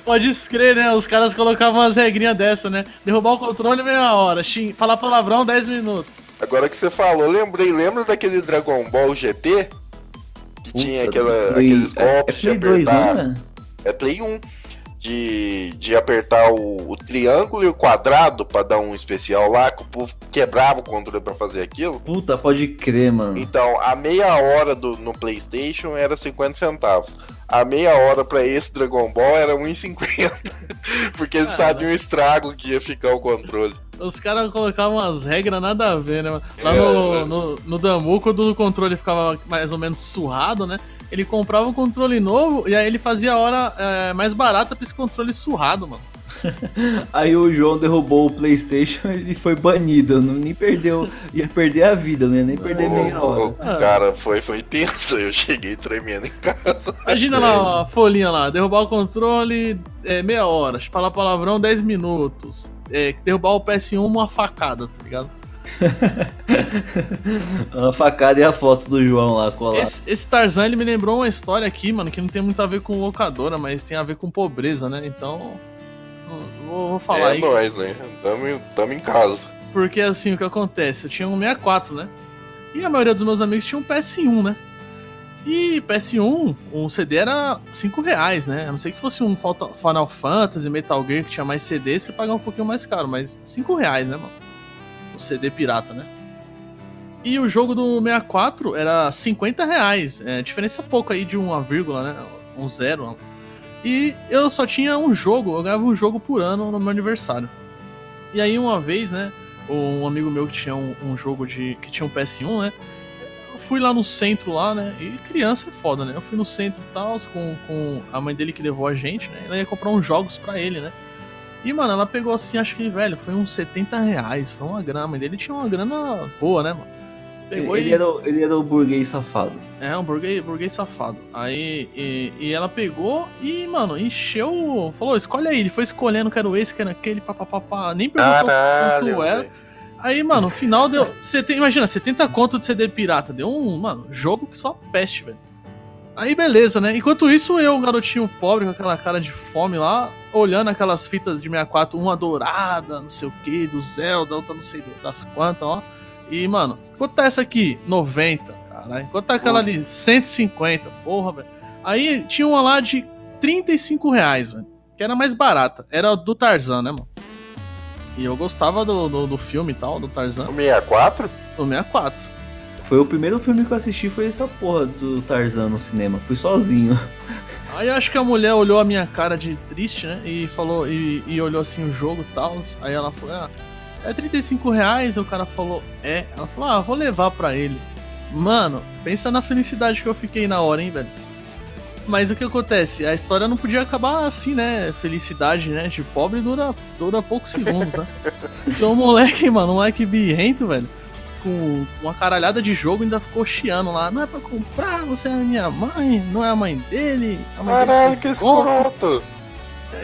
Pode escrever, né? Os caras colocavam umas regrinhas dessa, né? Derrubar o controle meia hora, xing... falar palavrão 10 minutos. Agora que você falou, lembrei, lembra daquele Dragon Ball GT? Que tinha puta, aquela, Play- aqueles é- golpes é Play de 2, apertar. não é? É Play 1. De, de apertar o, o triângulo e o quadrado pra dar um especial lá, que o povo quebrava o controle pra fazer aquilo. Puta, pode crer, mano. Então, a meia hora do, no PlayStation era 50 centavos. A meia hora pra esse Dragon Ball era 1,50. Porque eles Ah, sabiam o estrago que ia ficar o controle. Os caras colocavam umas regras nada a ver, né? mano? Lá no, é. no, no Damu, quando o controle ficava mais ou menos surrado, né? Ele comprava um controle novo e aí ele fazia a hora é, mais barata pra esse controle surrado, mano. Aí o João derrubou o PlayStation e foi banido. Não, nem perdeu. Ia perder a vida, né? Nem perder Ô, meia hora. ô, Cara, foi, foi tenso. Eu cheguei tremendo em casa. Imagina lá a folhinha lá, derrubar o controle é, meia hora, falar palavrão 10 minutos. É, derrubar o PS1 uma facada, tá ligado? Uma facada e a foto do João lá colado. Esse, esse Tarzan, ele me lembrou uma história aqui, mano, que não tem muito a ver com locadora, mas tem a ver com pobreza, né? Então, não- vou, vou falar é aí. nóis, né? Tamo, tamo em casa. Porque assim, o que acontece? Eu tinha um 64, né? E a maioria dos meus amigos tinha um PS1, né? E PS1, um CD era 5 reais, né? A não sei que fosse um Final Fantasy, Metal Gear que tinha mais CD, você pagava um pouquinho mais caro, mas 5 reais, né, mano? O CD pirata, né? E o jogo do 64 era 50 reais. É, diferença pouco aí de uma vírgula, né? Um zero. E eu só tinha um jogo, eu ganhava um jogo por ano no meu aniversário. E aí uma vez, né? Um amigo meu que tinha um, um jogo de. que tinha um PS1, né? Eu fui lá no centro lá, né? E criança é foda, né? Eu fui no centro e tal, com, com a mãe dele que levou a gente, né? Ela ia comprar uns jogos pra ele, né? E, mano, ela pegou assim, acho que, velho, foi uns 70 reais, foi uma grana. A mãe dele tinha uma grana boa, né, mano? Pegou Ele, e- era, o- ele era o burguês safado. é, um burguês, burguês safado. Aí, e, e ela pegou e, mano, encheu. Falou, escolhe aí. Ele foi escolhendo, quero esse, quero aquele, papapá. Nem perguntou Caralho, quanto era. velho. Aí, mano, no final deu. Sete- imagina, 70 conto de CD pirata. Deu um, mano, jogo que só peste, velho. Aí, beleza, né? Enquanto isso, eu, garotinho pobre, com aquela cara de fome lá, olhando aquelas fitas de 64, uma dourada, não sei o que, do Zelda, outra não sei das quantas, ó. E, mano, quanto tá essa aqui? 90, caralho. Quanto tá aquela ali? 150, porra, velho. Aí tinha uma lá de 35 reais, velho. Que era mais barata. Era do Tarzan, né, mano? E eu gostava do, do, do filme e tal, do Tarzan, O 64? do 64. Foi o primeiro filme que eu assisti, foi essa porra do Tarzan no cinema. Fui sozinho. Aí eu acho que a mulher olhou a minha cara de triste, né? E falou, e, e olhou assim o jogo e tal. Aí ela falou, ah, é 35 reais. O cara falou, é. Ela falou, ah, vou levar pra ele. Mano, pensa na felicidade que eu fiquei na hora, hein, velho. Mas o que acontece? A história não podia acabar assim, né? Felicidade, né? De pobre dura, dura poucos segundos, né? Então o moleque, mano, um moleque birrento, velho. Com uma caralhada de jogo ainda ficou chiando lá. Não é pra comprar, você é a minha mãe, não é a mãe dele. A mãe dele Caralho, que compra. escroto.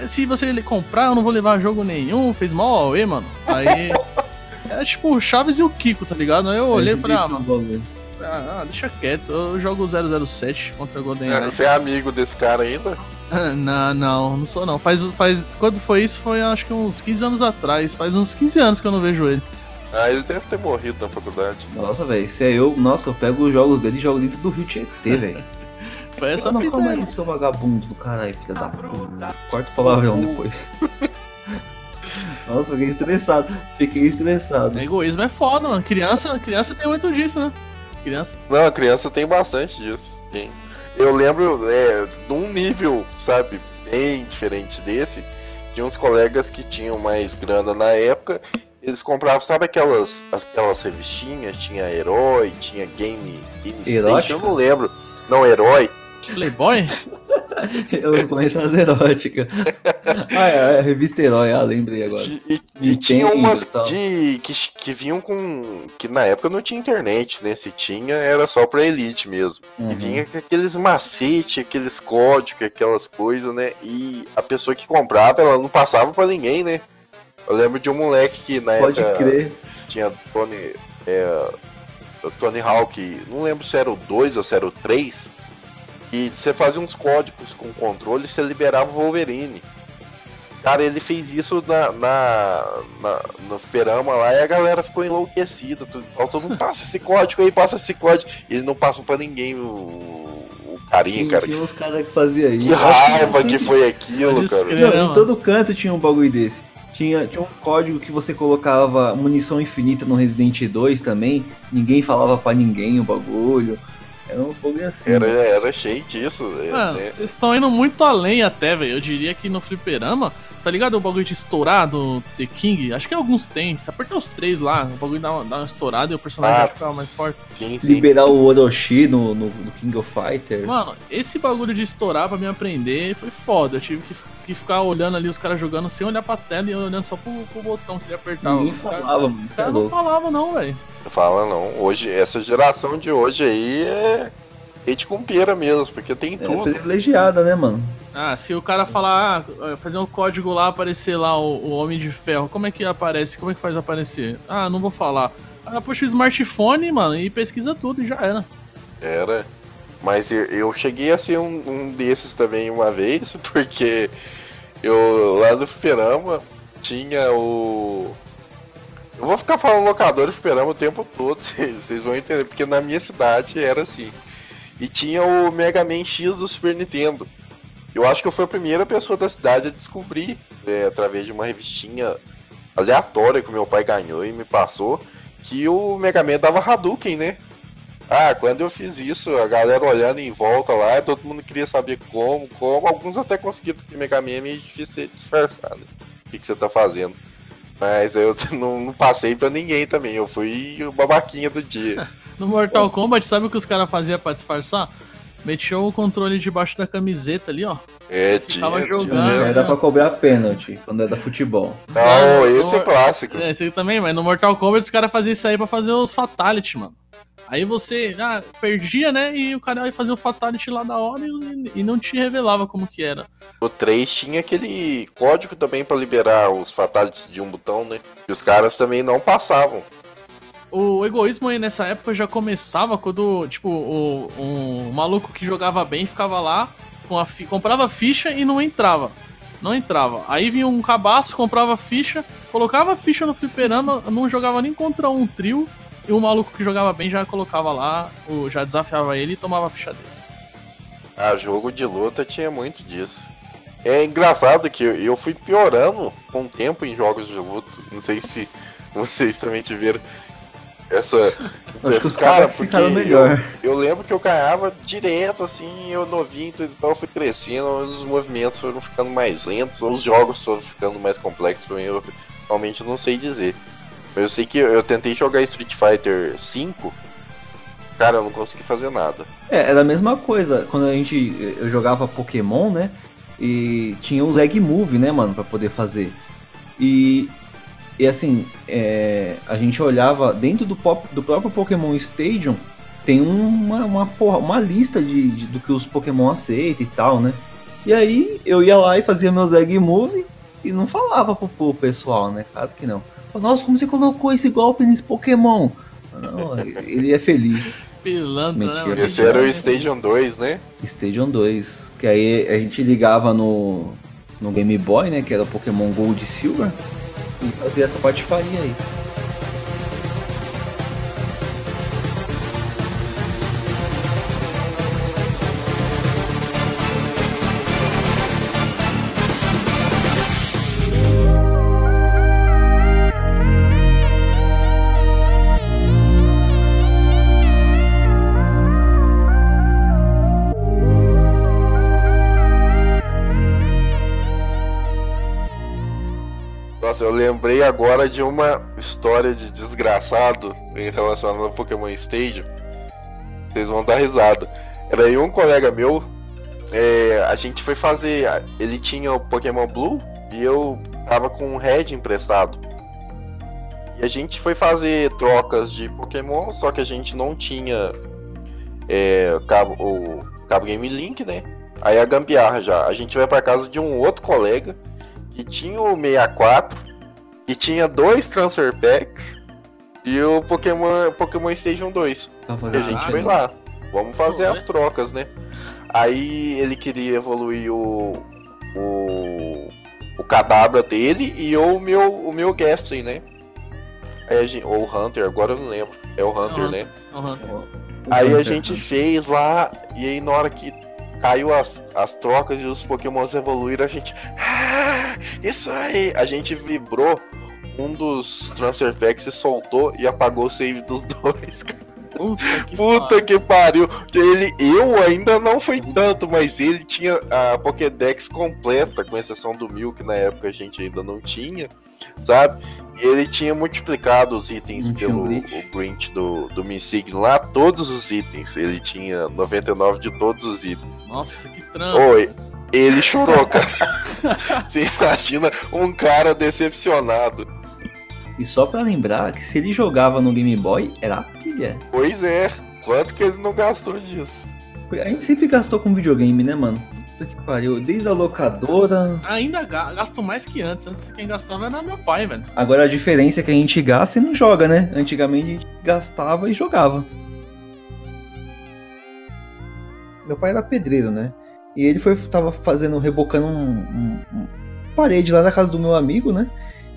Se você comprar, eu não vou levar jogo nenhum. Fez mal ao Aue, mano. Aí. É tipo o Chaves e o Kiko, tá ligado? Aí eu olhei e falei, ah, mano, ah, deixa quieto. Eu jogo 007 contra Golden É. Você é amigo desse cara ainda? Não, não, não sou não. Faz, faz, quando foi isso? Foi acho que uns 15 anos atrás. Faz uns 15 anos que eu não vejo ele. Ah, ele deve ter morrido na faculdade. Nossa, velho, se é eu, nossa, eu pego os jogos dele e jogo dentro do Rio Tietê, velho. Foi essa não, fita calma aí. seu vagabundo do caralho, filha da puta. Corta o palavrão depois. Nossa, fiquei estressado. Fiquei estressado. Egoísmo é foda, mano. Criança, criança tem muito disso, né? Criança. Não, a criança tem bastante disso. Tem. Eu lembro, é, num nível, sabe, bem diferente desse, tinha uns colegas que tinham mais grana na época. Eles compravam, sabe aquelas, aquelas revistinhas? Tinha Herói, tinha Game, game Station, eu não lembro. Não, Herói. Playboy? Eu conheço as eróticas. Ah, é, é, revista Herói, ah, lembrei agora. E, e- E e tinha umas e de, que, que vinham com. que na época não tinha internet, né? Se tinha, era só pra elite mesmo. E Uhum. vinha com aqueles macetes, aqueles códigos, aquelas coisas, né? E a pessoa que comprava, ela não passava pra ninguém, né? Eu lembro de um moleque que na Pode época crer. tinha Tony. É, Tony Hawk, não lembro se era o 2 ou se era o 3. E você fazia uns códigos com controle e você liberava o Wolverine. Cara, ele fez isso na, na, na- no Ferama lá e a galera ficou enlouquecida. Todo, todo mundo passa esse código aí, passa esse código. E ele não passou pra ninguém o, o carinha, Tinha, cara. tinha uns caras que faziam isso. Que raiva que foi aquilo, cara. Não, né, em mano? todo canto tinha um bagulho desse. Tinha, tinha um código que você colocava munição infinita no Resident 2 também. Ninguém falava pra ninguém o bagulho. Eram uns bagulho assim. Era, né? era cheio disso. é, Mano, né? vocês estão indo muito além até, velho. Eu diria que no fliperama, tá ligado o bagulho de estourar do The King? Acho que alguns tem. Se apertar os três lá, o bagulho dá uma, dá uma estourada e o personagem Ah, fica mais forte. sim, sim. Liberar o Orochi no, no, no King of Fighters. Mano, esse bagulho de estourar pra me aprender foi foda. Eu tive que, que ficar olhando ali os caras jogando sem olhar pra tela e olhando só pro, pro botão que ele apertava. Ninguém Os caras- falava, mano. Os Você é caras não falavam, não, velho. Fala não. Hoje, essa geração de hoje aí é hate com pera mesmo, porque tem É tudo. privilegiada, né, mano? Ah, se o cara falar, ah, fazer um código lá, aparecer lá o, o Homem de Ferro, como é que aparece? Como é que faz aparecer? Ah, não vou falar. Ela puxa o smartphone, mano, e pesquisa tudo e já era. Era. Mas eu, eu cheguei a ser um, um desses também uma vez, porque eu lá no Fliperama tinha o. Eu vou ficar falando locador de Fliperama o tempo todo, vocês vão entender, porque na minha cidade era assim. E tinha o Mega Man X do Super Nintendo. Eu acho que eu fui a primeira pessoa da cidade a descobrir, é, através de uma revistinha aleatória que meu pai ganhou e me passou, que o Mega Man dava Hadouken, né? Ah, quando eu fiz isso, a galera olhando em volta lá, todo mundo queria saber como, como, alguns até conseguiram, porque Mega Man é meio difícil disfarçar, né? O que, que você tá fazendo? Mas eu não, não passei pra ninguém também, eu fui o babaquinha do dia. No Mortal Kombat, sabe o que os caras faziam pra disfarçar? Metiam o controle debaixo da camiseta ali, ó. É, tinha. Tava tinha. jogando. Aí dá pra cobrar pênalti quando é da futebol. Não, É, esse é no- clássico. É, esse também, mas no Mortal Kombat os caras faziam isso aí pra fazer os Fatality, mano. Aí você ah, perdia, né? E o cara ia fazer o Fatality lá da hora e, e não te revelava como que era. No 3 tinha aquele código também pra liberar os fatalities de um botão, né? E os caras também não passavam. O egoísmo aí nessa época já começava quando, tipo, o, maluco que jogava bem ficava lá, com a fi- comprava ficha e não entrava. Não entrava. Aí vinha um cabaço, comprava ficha, colocava ficha no fliperama, não jogava nem contra um trio, e o maluco que jogava bem já colocava lá, já desafiava ele e tomava a ficha dele. Ah, jogo de luta tinha muito disso. É engraçado que eu fui piorando com o tempo em jogos de luta. Não sei se vocês também tiveram essa. Acho que cara, porque eu, eu lembro que eu ganhava direto, assim, eu novinho, então eu fui crescendo, os movimentos foram ficando mais lentos, os jogos foram ficando mais complexos pra mim, eu realmente não sei dizer. Mas eu sei que eu tentei jogar Street Fighter V, cara, eu não consegui fazer nada. É, era a mesma coisa. Quando a gente. Eu jogava Pokémon, né? E tinha os Egg Move, né, mano, pra poder fazer. E. E assim, é, a gente olhava dentro do, pop- do próprio Pokémon Stadium, tem uma, uma, porra, uma lista de, de- do que os Pokémon aceitam e tal, né? E aí eu ia lá e fazia meus Egg Move e não falava pro, pro pessoal, né? Claro que não. Falava, Nossa, como você colocou esse golpe nesse Pokémon? Não, ele é feliz. Pilantra, né, Mentira. mano? Esse era o Stadium 2, né? Stadium 2. Que aí a gente ligava no, no Game Boy, né? Que era o Pokémon Gold e Silver. E fazia essa patifaria aí. Nossa, eu lembrei agora de uma história de desgraçado em relação ao Pokémon Stadium. Vocês vão dar risada. Era aí um colega meu, é, a gente foi fazer. Ele tinha o Pokémon Blue e eu tava com um Red emprestado. E a gente foi fazer trocas de Pokémon, só que a gente não tinha é, cabo, o cabo Game Link, né? Aí a gambiarra já. A gente vai pra casa de um outro colega que tinha o 64 e tinha dois Transfer Packs e o Pokémon, Pokémon Station 2. E a gente foi lá. Vamos fazer as trocas, né? Aí ele queria evoluir o. o. o Kadabra dele e o meu, o meu Gastly, né? Aí a gente, ou o Hunter, agora eu não lembro. É o Hunter, Hunter. né? Aham. Aí a gente fez lá, e aí na hora que caiu as, as trocas e os pokémons evoluíram, a gente. Ah, isso aí! A gente vibrou, um dos Transfer Packs se soltou e apagou o save dos dois, cara. Puta que Puta pariu. que pariu! Ele, eu ainda não foi tanto, mas ele tinha a Pokédex completa, com exceção do Mil, que na época a gente ainda não tinha, sabe? E ele tinha multiplicado os itens Não pelo o Grinch do, do Minsign lá, todos os itens. Ele tinha 99 de todos os itens. Nossa, que trampo. Oi, ele chorou, cara. Você imagina um cara decepcionado. E só pra lembrar que se ele jogava no Game Boy, era a pilha. Pois é, quanto que ele não gastou disso? A gente sempre gastou com videogame, né, mano? Puta que pariu. Desde a locadora. Ainda ga- gasto mais que antes. Antes quem gastava era meu pai, velho. Agora a diferença é que a gente gasta e não joga, né? Antigamente a gente gastava e jogava. Meu pai era pedreiro, né? E ele foi tava fazendo, rebocando um, um- um parede lá na casa do meu amigo, né?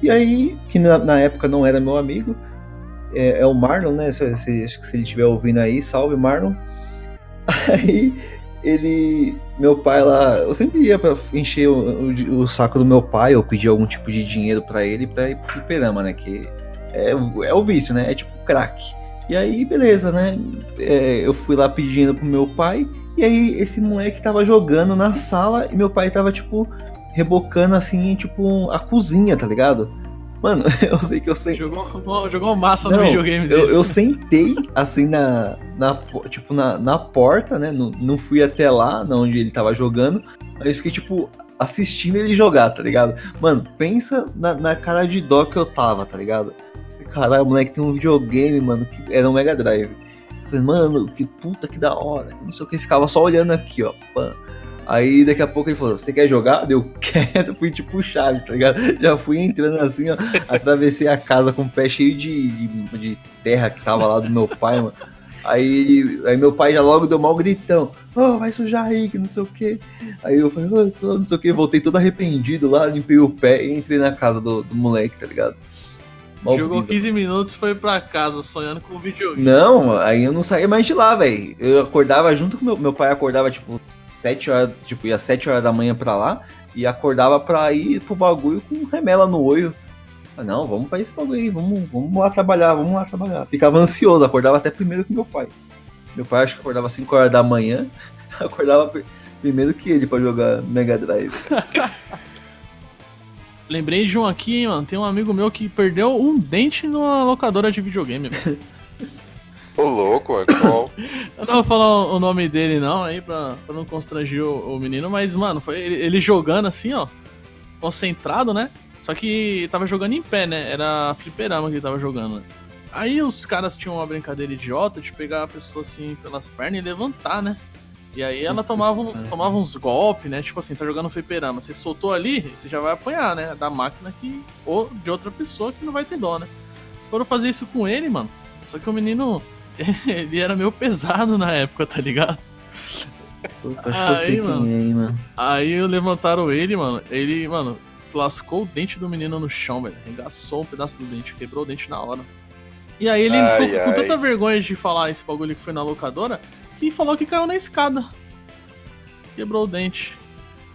E aí, que na, na época não era meu amigo, é, é o Marlon, né? Se, se- acho que se ele estiver ouvindo aí, salve Marlon. Aí ele. Meu pai lá. Eu sempre ia pra encher o, o- o saco do meu pai, ou pedir algum tipo de dinheiro pra ele pra ir pro fliperama, né? Que é, é o vício, né? É tipo crack. E aí, beleza, né? É, eu fui lá pedindo pro meu pai, e aí esse moleque tava jogando na sala e meu pai tava, tipo, rebocando assim, tipo, a cozinha, tá ligado? Mano, eu sei que eu sei. Jogou, jogou massa no Não, videogame dele. Eu, eu sentei assim na, na po- tipo na, na porta, né? Não, não fui até lá, na onde ele tava jogando, mas fiquei tipo assistindo ele jogar, tá ligado? Mano, pensa na, na cara de dó que eu tava, tá ligado? Caralho, o moleque tem um videogame, mano, que era um Mega Drive. Falei, mano, que puta que da hora, não sei o que, ficava só olhando aqui, ó. pã. Aí daqui a pouco ele falou, você quer jogar? Eu quero, fui tipo Chaves, tá ligado? Já fui entrando assim, ó, atravessei a casa com o pé cheio de, de, de terra que tava lá do meu pai, mano. Aí, aí meu pai já logo deu mal gritão, oh, vai sujar aí, que não sei o que. Aí eu falei, oh, tô, não sei o que, voltei todo arrependido lá, limpei o pé e entrei na casa do, do moleque, tá ligado? Mó Jogou brisa. 15 minutos, foi pra casa sonhando com o videogame. Não, aí eu não saía mais de lá, velho. Eu acordava junto com meu, meu pai, acordava tipo 7 horas, tipo, ia 7 horas da manhã pra lá e acordava pra ir pro bagulho com remela no olho. Ah, não, vamos pra esse bagulho aí, vamos, vamos lá trabalhar, vamos lá trabalhar. Ficava ansioso, acordava até primeiro que meu pai. Meu pai acho que acordava 5 horas da manhã, acordava pr- primeiro que ele pra jogar Mega Drive. Lembrei de um aqui, hein, mano. Tem um amigo meu que perdeu um dente numa locadora de videogame, velho. Ô louco, é qual? Eu não vou falar o nome dele, não, aí, pra, pra não constranger o, o menino, mas, mano, foi ele, ele jogando assim, ó, concentrado, né? Só que tava jogando em pé, né? Era fliperama que ele tava jogando. né? Aí os caras tinham uma brincadeira idiota de pegar a pessoa assim pelas pernas e levantar, né? E aí ela tomava uns, tomava uns golpes, né? Tipo assim, tá jogando fliperama. Você soltou ali, você já vai apanhar, né? Da máquina que. Ou de outra pessoa que não vai ter dó, né? Foram fazer isso com ele, mano. Só que o menino. Ele era meio pesado na época, tá ligado? Puta, acho que eu Aí, sei quem mano. é, hein, mano. Aí levantaram ele, mano. Ele, mano, lascou o dente do menino no chão, velho. Arregaçou um pedaço do dente, quebrou o dente na hora. E aí ele Ai, ficou com ai. tanta vergonha de falar esse bagulho que foi na locadora que falou que caiu na escada. Quebrou o dente.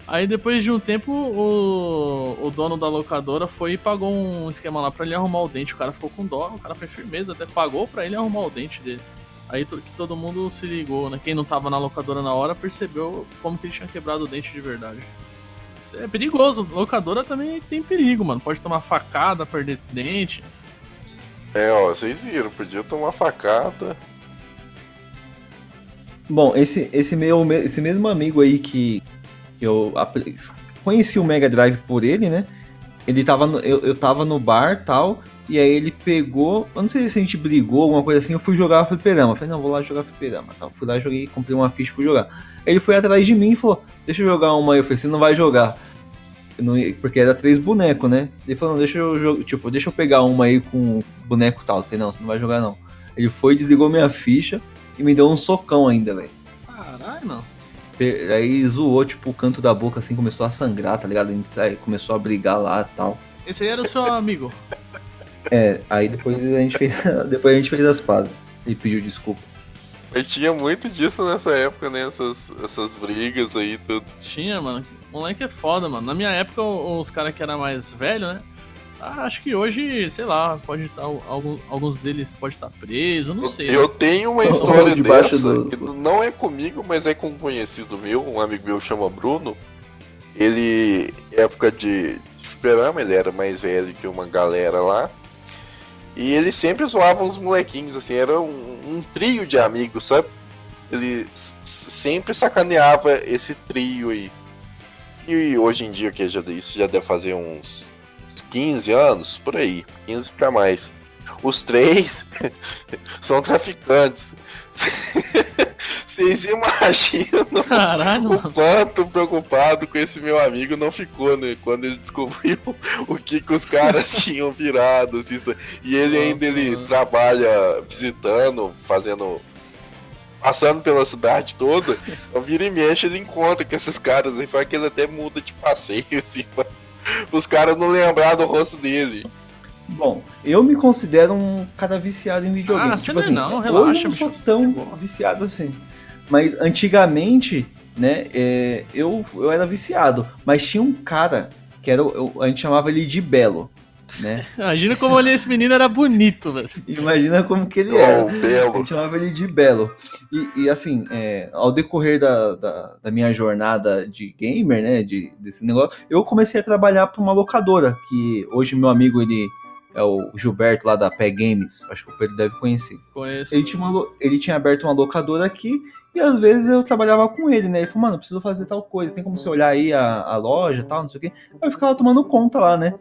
Aí depois de um tempo, o, o dono da locadora foi e pagou um esquema lá pra ele arrumar o dente. O cara ficou com dó, o cara foi firmeza, até pagou pra ele arrumar o dente dele. Aí que todo mundo se ligou, né? Quem não tava na locadora na hora percebeu como que ele tinha quebrado o dente de verdade. Isso É perigoso. Locadora também tem perigo, mano. Pode tomar facada, perder dente. É, ó, vocês viram, podia tomar facada. Bom, esse, esse, meu, esse mesmo amigo aí que eu conheci o Mega Drive por ele, né? Ele tava no, eu, eu tava no bar tal, e aí ele pegou. Eu não sei se a gente brigou, alguma coisa assim. Eu fui jogar fliperama. Falei, não, vou lá jogar fliperama. Tal. Fui lá, joguei, comprei uma ficha fui jogar. Aí ele foi atrás de mim e falou: Deixa eu jogar uma. Eu falei: Você não vai jogar. Não porque era três bonecos, né? Ele falou: não, Deixa eu. Tipo, deixa eu pegar uma aí com boneco tal. Eu falei: Não, você não vai jogar não. Ele foi, desligou minha ficha e me deu um socão ainda, velho. Caralho, não. Aí zoou, tipo, o canto da boca, assim, começou a sangrar, tá ligado? A gente aí começou a brigar lá e tal. Esse aí era o seu amigo. É, aí depois a gente fez, depois a gente fez as pazes. E pediu desculpa. Mas tinha muito disso nessa época, né? Essas, essas brigas aí, tudo. Tinha, mano. Moleque é foda, mano. Na minha época, o- os caras que eram mais velhos, né? Ah, acho que hoje, sei lá, pode estar. algum- alguns deles pode estar preso, não sei. Eu né? tenho uma história dessa, do- que não é comigo, mas é com um conhecido meu, um amigo meu chama Bruno. Ele, época de de fliperama, ele era mais velho que uma galera lá. E ele sempre zoava uns molequinhos, assim, era um, um trio de amigos, sabe? Ele sempre sacaneava esse trio aí. E hoje em dia, que já, isso já deve fazer uns 15 anos, por aí, 15 pra mais. Os três são traficantes. Vocês imaginam Caralho, o quanto preocupado com esse meu amigo não ficou, né? Quando ele descobriu o que, que os caras tinham virado. assim, isso- e ele Nossa, ainda ele mano. trabalha visitando, fazendo. Passando pela cidade toda, então vira e mexe, ele encontra com esses caras aí, fala que ele até muda de passeio, assim, pra, os caras não lembrar do rosto dele. Bom, eu me considero um cara viciado em videogame. Ah, você tipo não é assim, não, hoje relaxa, eu não sou tão Boa. viciado assim. Mas antigamente, né, é, eu, eu era viciado. Mas tinha um cara que era, eu- a gente chamava ele de Belo, né? Imagina como ali esse menino era bonito, velho. Imagina como que ele Ô, era. A belo. gente chamava ele de Belo. E, e, assim, é, ao decorrer da, da, da minha jornada de gamer, né, de, desse negócio, eu comecei a trabalhar para uma locadora, que hoje meu amigo, ele é o Gilberto lá da Pé Games, acho que o Pedro deve conhecer. Conheço. Ele tinha, uma ele tinha aberto uma locadora aqui e às vezes eu trabalhava com ele, né? Ele falou, mano, preciso fazer tal coisa, tem como você olhar aí a, a loja e tal, não sei o quê. Eu ficava tomando conta lá, né?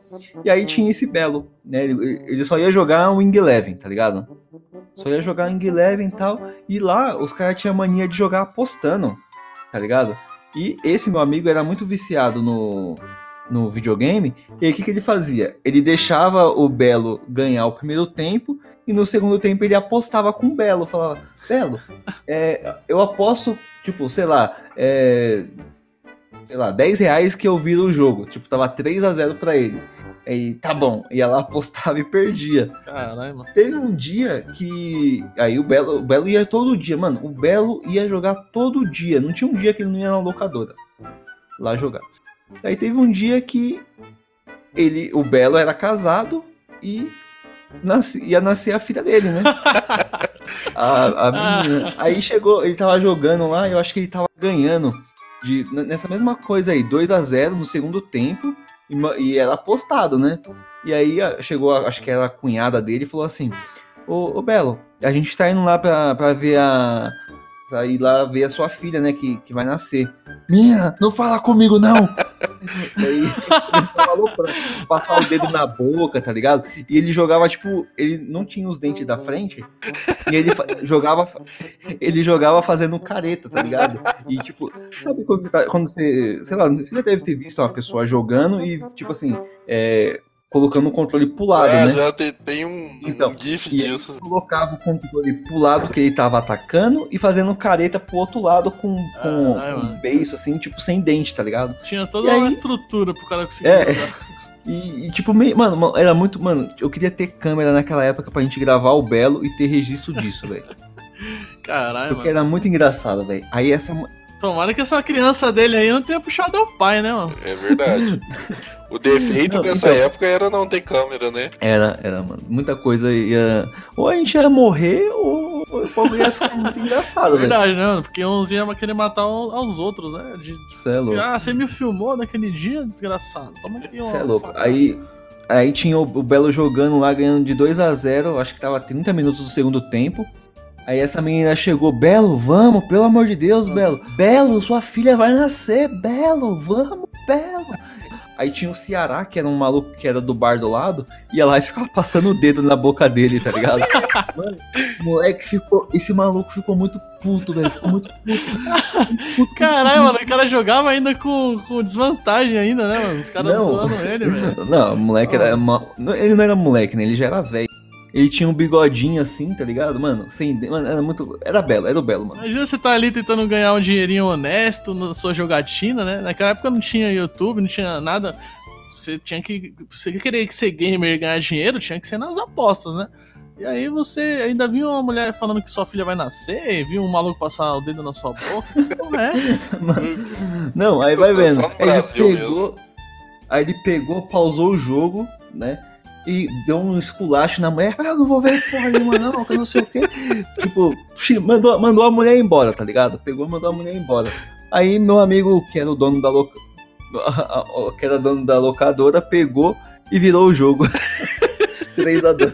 E aí tinha esse Belo, né? Ele, ele só ia jogar o Wing Eleven, tá ligado? Só ia jogar Wing Eleven e tal. E lá os caras tinham mania de jogar apostando, tá ligado? E esse meu amigo era muito viciado no, no videogame. E aí o que, que ele fazia? Ele deixava o Belo ganhar o primeiro tempo e no segundo tempo ele apostava com o Belo. Falava, Belo, é, eu aposto, tipo, sei lá, é, sei lá, 10 reais que eu viro o jogo. Tipo, tava 3 a 0 pra ele. Aí, tá bom. Ia lá, apostava e perdia. Caralho, mano. Teve um dia que. Aí o Belo, o Belo ia todo dia, mano. O Belo ia jogar todo dia. Não tinha um dia que ele não ia na locadora lá jogar. Aí teve um dia que ele, o Belo era casado e nasce- ia nascer a filha dele, né? a, a menina. Aí chegou, ele tava jogando lá, eu acho que ele tava ganhando de, nessa mesma coisa aí, 2 a 0 no segundo tempo e, e era apostado, né? E aí chegou, a- acho que era a cunhada dele e falou assim: Ô, ô Belo, a gente tá indo lá pra, pra ver a. Pra ir lá ver a sua filha, né? Que, que vai nascer. Minha, não fala comigo, não! e aí começou a aloprar, passar o dedo na boca, tá ligado? E ele jogava, tipo, ele não tinha os dentes da frente. E ele jogava. Ele jogava fazendo careta, tá ligado? E tipo, sabe quando você tá. Quando você. Sei lá, você já deve ter visto uma pessoa jogando e, tipo assim, é, colocando o controle pro lado, é, né? já tem, tem um, Então, um gif E aí disso. colocava o controle pro lado que ele tava atacando e fazendo careta pro outro lado com, com, mano. um beiço, assim, tipo, sem dente, tá ligado? Tinha toda E aí- uma estrutura pro cara conseguir É. E, e, tipo, meio, mano, mano, era muito. Mano, eu queria ter câmera naquela época pra gente gravar o Belo e ter registro disso, velho. Caralho, Porque mano. era muito engraçado, velho. Aí essa. Tomara que essa criança dele aí não tenha puxado ao pai, né, mano? É verdade. O defeito Não, dessa então- época era não ter câmera, né? Era, era, mano. Muita coisa ia. Ou a gente ia morrer, ou o povo ia ficar muito engraçado, velho. Verdade, né, mano? Porque uns iam querer matar ao- aos outros, né? De, Você é louco. ah, você me filmou naquele dia, desgraçado. Toma aqui, ó. Você é louco. Aí, aí tinha o, o Belo jogando lá, ganhando de 2 a 0 acho que tava 30 minutos do segundo tempo. Aí essa menina chegou, Belo, vamos, pelo amor de Deus, Belo. Belo, sua filha vai nascer, Belo, vamos, Belo. Aí tinha o Ceará, que era um maluco que era do bar do lado, ia lá e ficava passando o dedo na boca dele, tá ligado? Mano, o moleque ficou. Esse maluco ficou muito puto, velho. Ficou muito puto. Caralho, mano, o cara jogava ainda com, com desvantagem ainda, né, mano? Os caras Não. zoando ele, velho. Não, o moleque era. ma- não, Ele não era moleque, né? Ele já era velho. Ele tinha um bigodinho assim, tá ligado? Mano, sem. Mano, era muito. Era belo, era o belo, mano. Imagina você tá ali tentando ganhar um dinheirinho honesto na sua jogatina, né? Naquela época não tinha YouTube, não tinha nada. Você tinha que. Você querer ser gamer e ganhar dinheiro, tinha que ser nas apostas, né? E aí você ainda viu uma mulher falando que sua filha vai nascer, viu um maluco passar o dedo na sua boca. Porra é essa? Não, aí vai Só vendo. Aí ele pegou. Aí ele pegou, pausou o jogo, né? E deu um esculacho na mulher. Ah, eu não vou ver porra nenhuma, não, que eu não sei o quê. tipo, mandou, mandou a mulher embora, tá ligado? Pegou e mandou a mulher embora. Aí meu amigo, que era o dono da loca... que era dono da locadora, pegou e virou o jogo. 3 a 2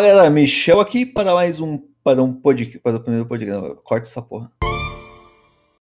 Galera, Michel aqui para mais um para um podcast, para o primeiro podcast. Corta essa porra.